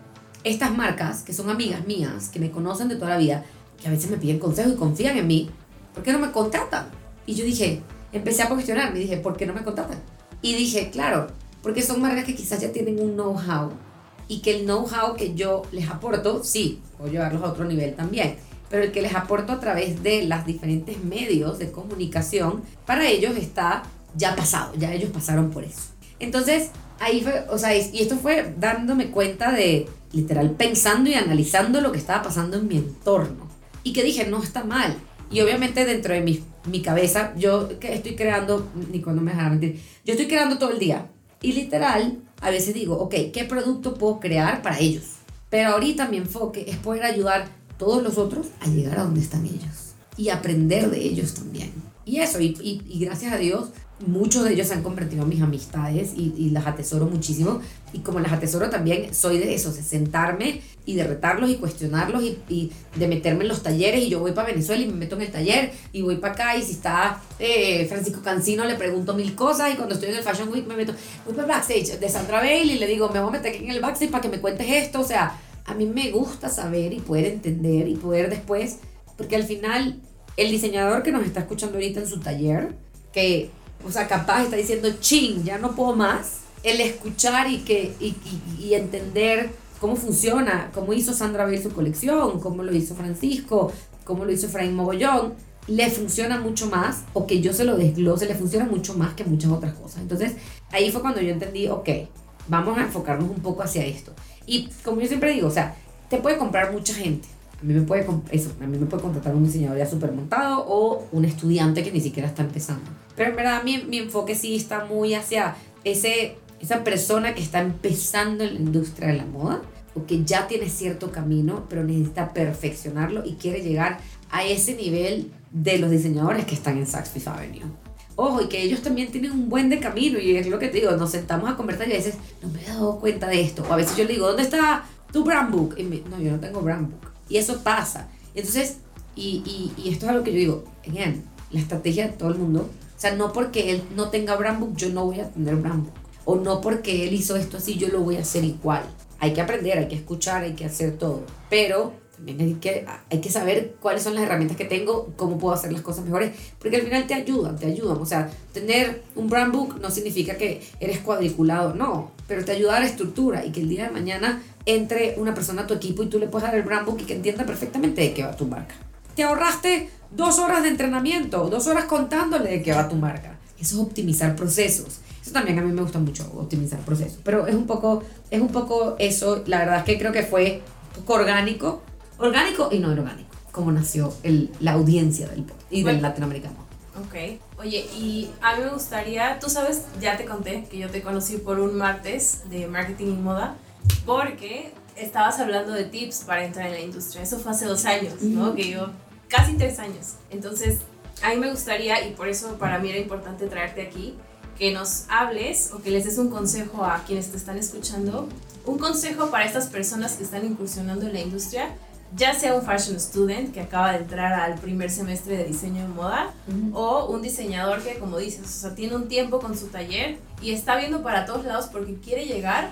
estas marcas, que son amigas mías, que me conocen de toda la vida, que a veces me piden consejos y confían en mí, ¿por qué no me contratan? Y yo dije, empecé a cuestionarme, dije, ¿por qué no me contratan? Y dije, claro, porque son marcas que quizás ya tienen un know-how y que el know-how que yo les aporto, sí, puedo llevarlos a otro nivel también, pero el que les aporto a través de los diferentes medios de comunicación, para ellos está ya pasado, ya ellos pasaron por eso. Entonces, ahí fue, o sea, y esto fue dándome cuenta de, literal, pensando y analizando lo que estaba pasando en mi entorno. Y que dije, no está mal. Y obviamente dentro de mi, mi cabeza, yo que estoy creando, ni cuando me dejará mentir, yo estoy creando todo el día. Y literal, a veces digo, ok, ¿qué producto puedo crear para ellos? Pero ahorita mi enfoque es poder ayudar a todos los otros a llegar a donde están ellos. Y aprender de ellos también. y eso, y, y, gracias a Dios, muchos de ellos se han convertido en mis amistades y, las atesoro muchísimo. Y como las atesoro también, soy de eso, sentarme y de retarlos y cuestionarlos y, de meterme en los talleres. Y yo voy para Venezuela y me meto en el taller y voy para acá. Y si está eh, Francisco Cancino, le pregunto mil cosas. Y cuando estoy en el Fashion Week, me meto, voy para backstage de Sandra Bale y le digo, me voy a meter aquí en el backstage para que me cuentes esto. O sea, a mí me gusta saber y poder entender y poder después, porque al final el diseñador que nos está escuchando ahorita en su taller, que o sea, capaz está diciendo, ching, ya no puedo más. El escuchar y, que, y entender cómo funciona, cómo hizo Sandra Bell su colección, cómo lo hizo Francisco, cómo lo hizo Efraín Mogollón, le funciona mucho más, o que yo se lo desglose, le funciona mucho más que muchas otras cosas. Entonces, ahí fue cuando yo entendí, ok, vamos a enfocarnos un poco hacia esto. Y como yo siempre digo, o sea, te puede comprar mucha gente. A mí me puede, eso, a mí me puede contratar un diseñador ya súper montado o un estudiante que ni siquiera está empezando. Pero en verdad mi, mi enfoque sí está muy hacia ese, esa persona que está empezando en la industria de la moda o que ya tiene cierto camino, pero necesita perfeccionarlo y quiere llegar a ese nivel de los diseñadores que están en Saks Fifth Avenue. Ojo, y que ellos también tienen un buen de camino, y es lo que te digo, nos sentamos a conversar y a veces no me he dado cuenta de esto, o a veces yo le digo, ¿dónde está tu brand book? Y me, no, yo no tengo brand book. Y eso pasa. Entonces, y, y, y esto es algo que yo digo, again, la estrategia de todo el mundo, o sea, no porque él no tenga brand book, yo no voy a tener brand book. O no porque él hizo esto así, yo lo voy a hacer igual. Hay que aprender, hay que escuchar, hay que hacer todo. Pero también hay que, hay que saber cuáles son las herramientas que tengo, cómo puedo hacer las cosas mejores, porque al final te ayudan, te ayudan. O sea, tener un brand book no significa que eres cuadriculado, no, pero te ayuda a la estructura y que el día de mañana entre una persona a tu equipo y tú le puedes dar el brand book y que entienda perfectamente de qué va tu marca. Te ahorraste dos horas de entrenamiento, dos horas contándole de qué va tu marca. Eso es optimizar procesos. Eso también a mí me gusta mucho, optimizar procesos. Pero es un poco, es un poco eso. La verdad es que creo que fue poco orgánico. Orgánico y no orgánico. Como nació el, la audiencia del y del latinoamericano. Ok. Oye, y a mí me gustaría, tú sabes, ya te conté que yo te conocí por un martes de marketing y moda porque estabas hablando de tips para entrar en la industria. Eso fue hace dos años, ¿no? Que yo, casi tres años. Entonces, a mí me gustaría, y por eso para mí era importante traerte aquí, que nos hables o que les des un consejo a quienes te están escuchando, un consejo para estas personas que están incursionando en la industria, ya sea un fashion student que acaba de entrar al primer semestre de diseño de moda uh -huh. o un diseñador que, como dices, o sea, tiene un tiempo con su taller y está viendo para todos lados porque quiere llegar,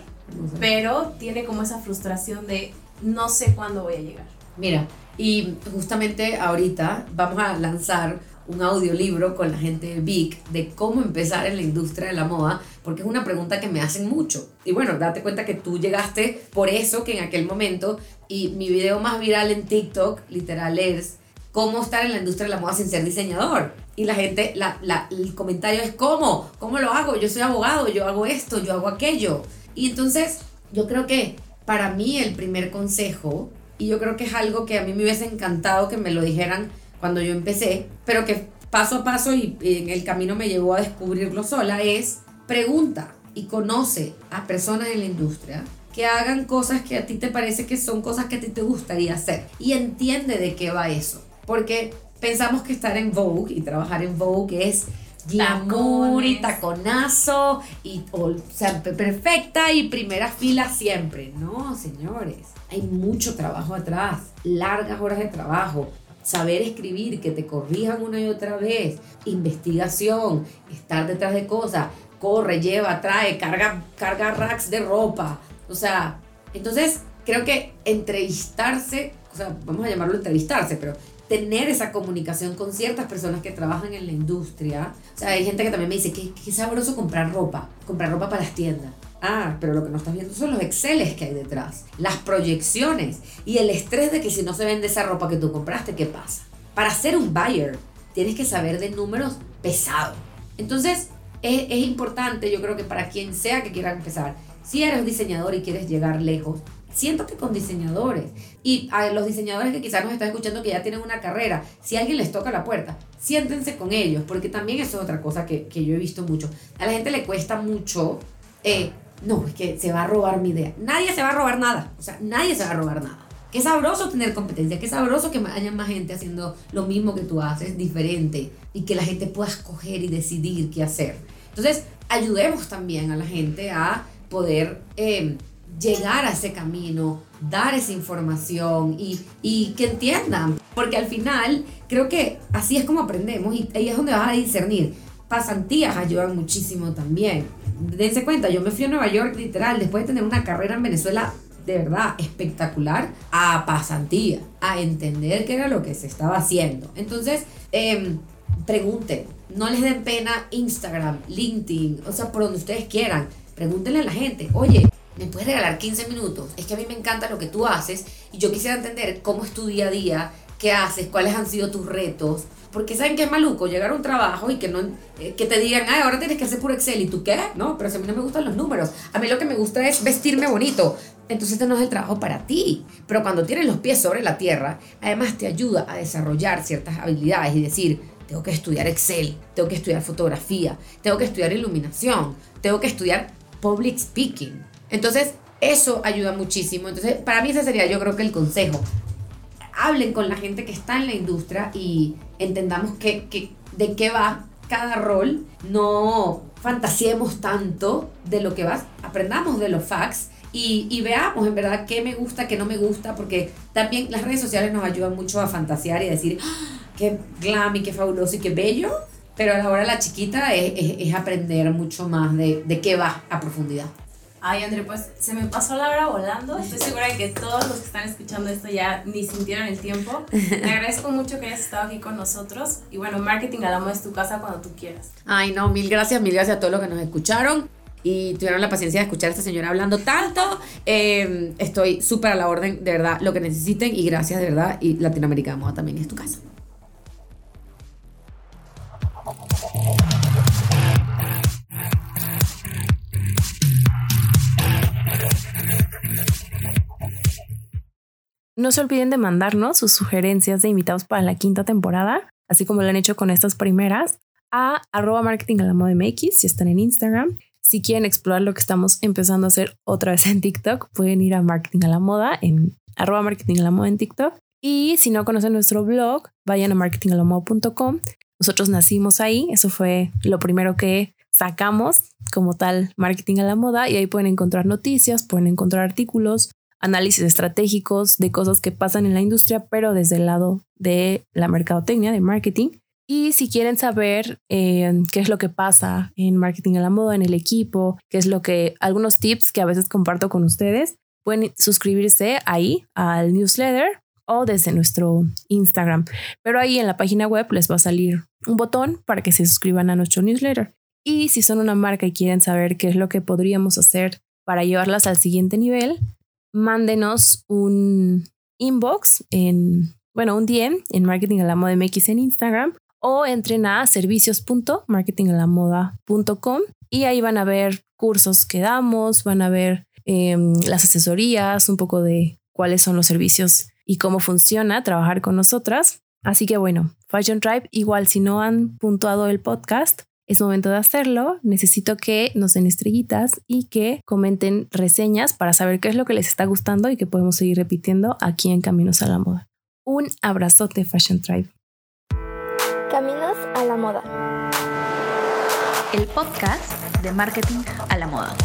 pero tiene como esa frustración de no sé cuándo voy a llegar. Mira, y justamente ahorita vamos a lanzar un audiolibro con la gente de Vic de cómo empezar en la industria de la moda, porque es una pregunta que me hacen mucho. Y bueno, date cuenta que tú llegaste por eso que en aquel momento, y mi video más viral en TikTok, literal, es cómo estar en la industria de la moda sin ser diseñador. Y la gente, la, la, el comentario es, ¿cómo? ¿Cómo lo hago? Yo soy abogado, yo hago esto, yo hago aquello. Y entonces, yo creo que para mí el primer consejo, y yo creo que es algo que a mí me hubiese encantado que me lo dijeran cuando yo empecé, pero que paso a paso y en el camino me llevó a descubrirlo sola, es pregunta y conoce a personas en la industria que hagan cosas que a ti te parece que son cosas que a ti te gustaría hacer y entiende de qué va eso. Porque pensamos que estar en Vogue y trabajar en Vogue es glamour y taconazo y o sea, perfecta y primera fila siempre. No, señores, hay mucho trabajo atrás, largas horas de trabajo, saber escribir, que te corrijan una y otra vez, investigación, estar detrás de cosas, corre, lleva, trae, carga, carga racks de ropa. O sea, entonces creo que entrevistarse, o sea, vamos a llamarlo entrevistarse, pero tener esa comunicación con ciertas personas que trabajan en la industria. O sea, hay gente que también me dice que es sabroso comprar ropa, comprar ropa para las tiendas. Ah, pero lo que no estás viendo son los Exceles que hay detrás, las proyecciones y el estrés de que si no se vende esa ropa que tú compraste, ¿qué pasa? Para ser un buyer, tienes que saber de números pesados. Entonces, es, importante, yo creo que para quien sea que quiera empezar, si eres diseñador y quieres llegar lejos, siéntate con diseñadores. Y a los diseñadores que quizás nos están escuchando que ya tienen una carrera, si alguien les toca la puerta, siéntense con ellos, porque también eso es otra cosa que, que yo he visto mucho. A la gente le cuesta mucho, eh, no, es que se va a robar mi idea. Nadie se va a robar nada, o sea, nadie se va a robar nada. Qué sabroso tener competencia, qué sabroso que haya más gente haciendo lo mismo que tú haces, diferente, y que la gente pueda escoger y decidir qué hacer. Entonces, ayudemos también a la gente a poder eh, llegar a ese camino, dar esa información y, y, que entiendan. Porque al final creo que así es como aprendemos y ahí es donde vas a discernir. Pasantías ayudan muchísimo también. Dense cuenta, yo me fui a Nueva York literal después de tener una carrera en Venezuela de verdad espectacular a pasantía, a entender qué era lo que se estaba haciendo. Entonces, eh, pregunten, no les den pena Instagram, LinkedIn, o sea, por donde ustedes quieran. Pregúntenle a la gente, oye, ¿me puedes regalar 15 minutos? Es que a mí me encanta lo que tú haces y yo quisiera entender cómo es tu día a día, qué haces, cuáles han sido tus retos. Porque saben que es maluco llegar a un trabajo y que no eh, que te digan, ay, ahora tienes que hacer por Excel. ¿Y tú qué? No, pero si a mí no me gustan los números. A mí lo que me gusta es vestirme bonito entonces este no es el trabajo para ti. Pero cuando tienes los pies sobre la tierra, además te ayuda a desarrollar ciertas habilidades y decir, tengo que estudiar Excel, tengo que estudiar fotografía, tengo que estudiar iluminación, tengo que estudiar public speaking. Entonces, eso ayuda muchísimo. Entonces, para mí ese sería yo creo que el consejo. Hablen con la gente que está en la industria y entendamos que, de qué va cada rol. No fantasiemos tanto de lo que va. Aprendamos de los facts y, veamos en verdad qué me gusta, qué no me gusta, porque también las redes sociales nos ayudan mucho a fantasear y decir, ¡Ah! qué glam y qué fabuloso y qué bello, pero a la la chiquita es, aprender mucho más de qué va a profundidad. Ay, André, pues se me pasó la hora volando. Estoy segura de que todos los que están escuchando esto ya ni sintieron el tiempo. Te agradezco mucho que hayas estado aquí con nosotros. Y bueno, Marketing a la Moda es tu casa cuando tú quieras. Ay, no, mil gracias, mil gracias a todos los que nos escucharon y tuvieron la paciencia de escuchar a esta señora hablando tanto. Em, estoy súper a la orden, de verdad, lo que necesiten y gracias, de verdad. Y Latinoamérica de Moda también es tu casa. No se olviden de mandarnos sus sugerencias de invitados para la quinta temporada, así como lo han hecho con estas primeras, a arroba marketing a la moda MX si están en Instagram si quieren explorar lo que estamos empezando a hacer otra vez en TikTok, pueden ir a Marketing a la Moda en arroba marketing a la moda en TikTok. Y si no conocen nuestro blog, vayan a marketingalamoda.com. Nosotros nacimos ahí, eso fue lo primero que sacamos como tal marketing a la moda y ahí pueden encontrar noticias, pueden encontrar artículos, análisis estratégicos de cosas que pasan en la industria, pero desde el lado de la mercadotecnia, de marketing. Y si quieren saber eh, qué es lo que pasa en marketing a la moda, en el equipo, qué es lo que, algunos tips que a veces comparto con ustedes, pueden suscribirse ahí al newsletter o desde nuestro Instagram. Pero ahí en la página web les va a salir un botón para que se suscriban a nuestro newsletter. Y si son una marca y quieren saber qué es lo que podríamos hacer para llevarlas al siguiente nivel, mándenos un inbox en, bueno, un DM en Marketing a la Moda MX en Instagram o entren a servicios.marketingalamoda.com y ahí van a ver cursos que damos, van a ver em, las asesorías, un poco de cuáles son los servicios y cómo funciona trabajar con nosotras. Así que bueno, Fashion Tribe, igual si no han puntuado el podcast, es momento de hacerlo. Necesito que nos den estrellitas y que comenten reseñas para saber qué es lo que les está gustando y que podemos seguir repitiendo aquí en Caminos a la Moda. Un abrazote, Fashion Tribe. Caminos a la moda. El podcast de marketing a la moda.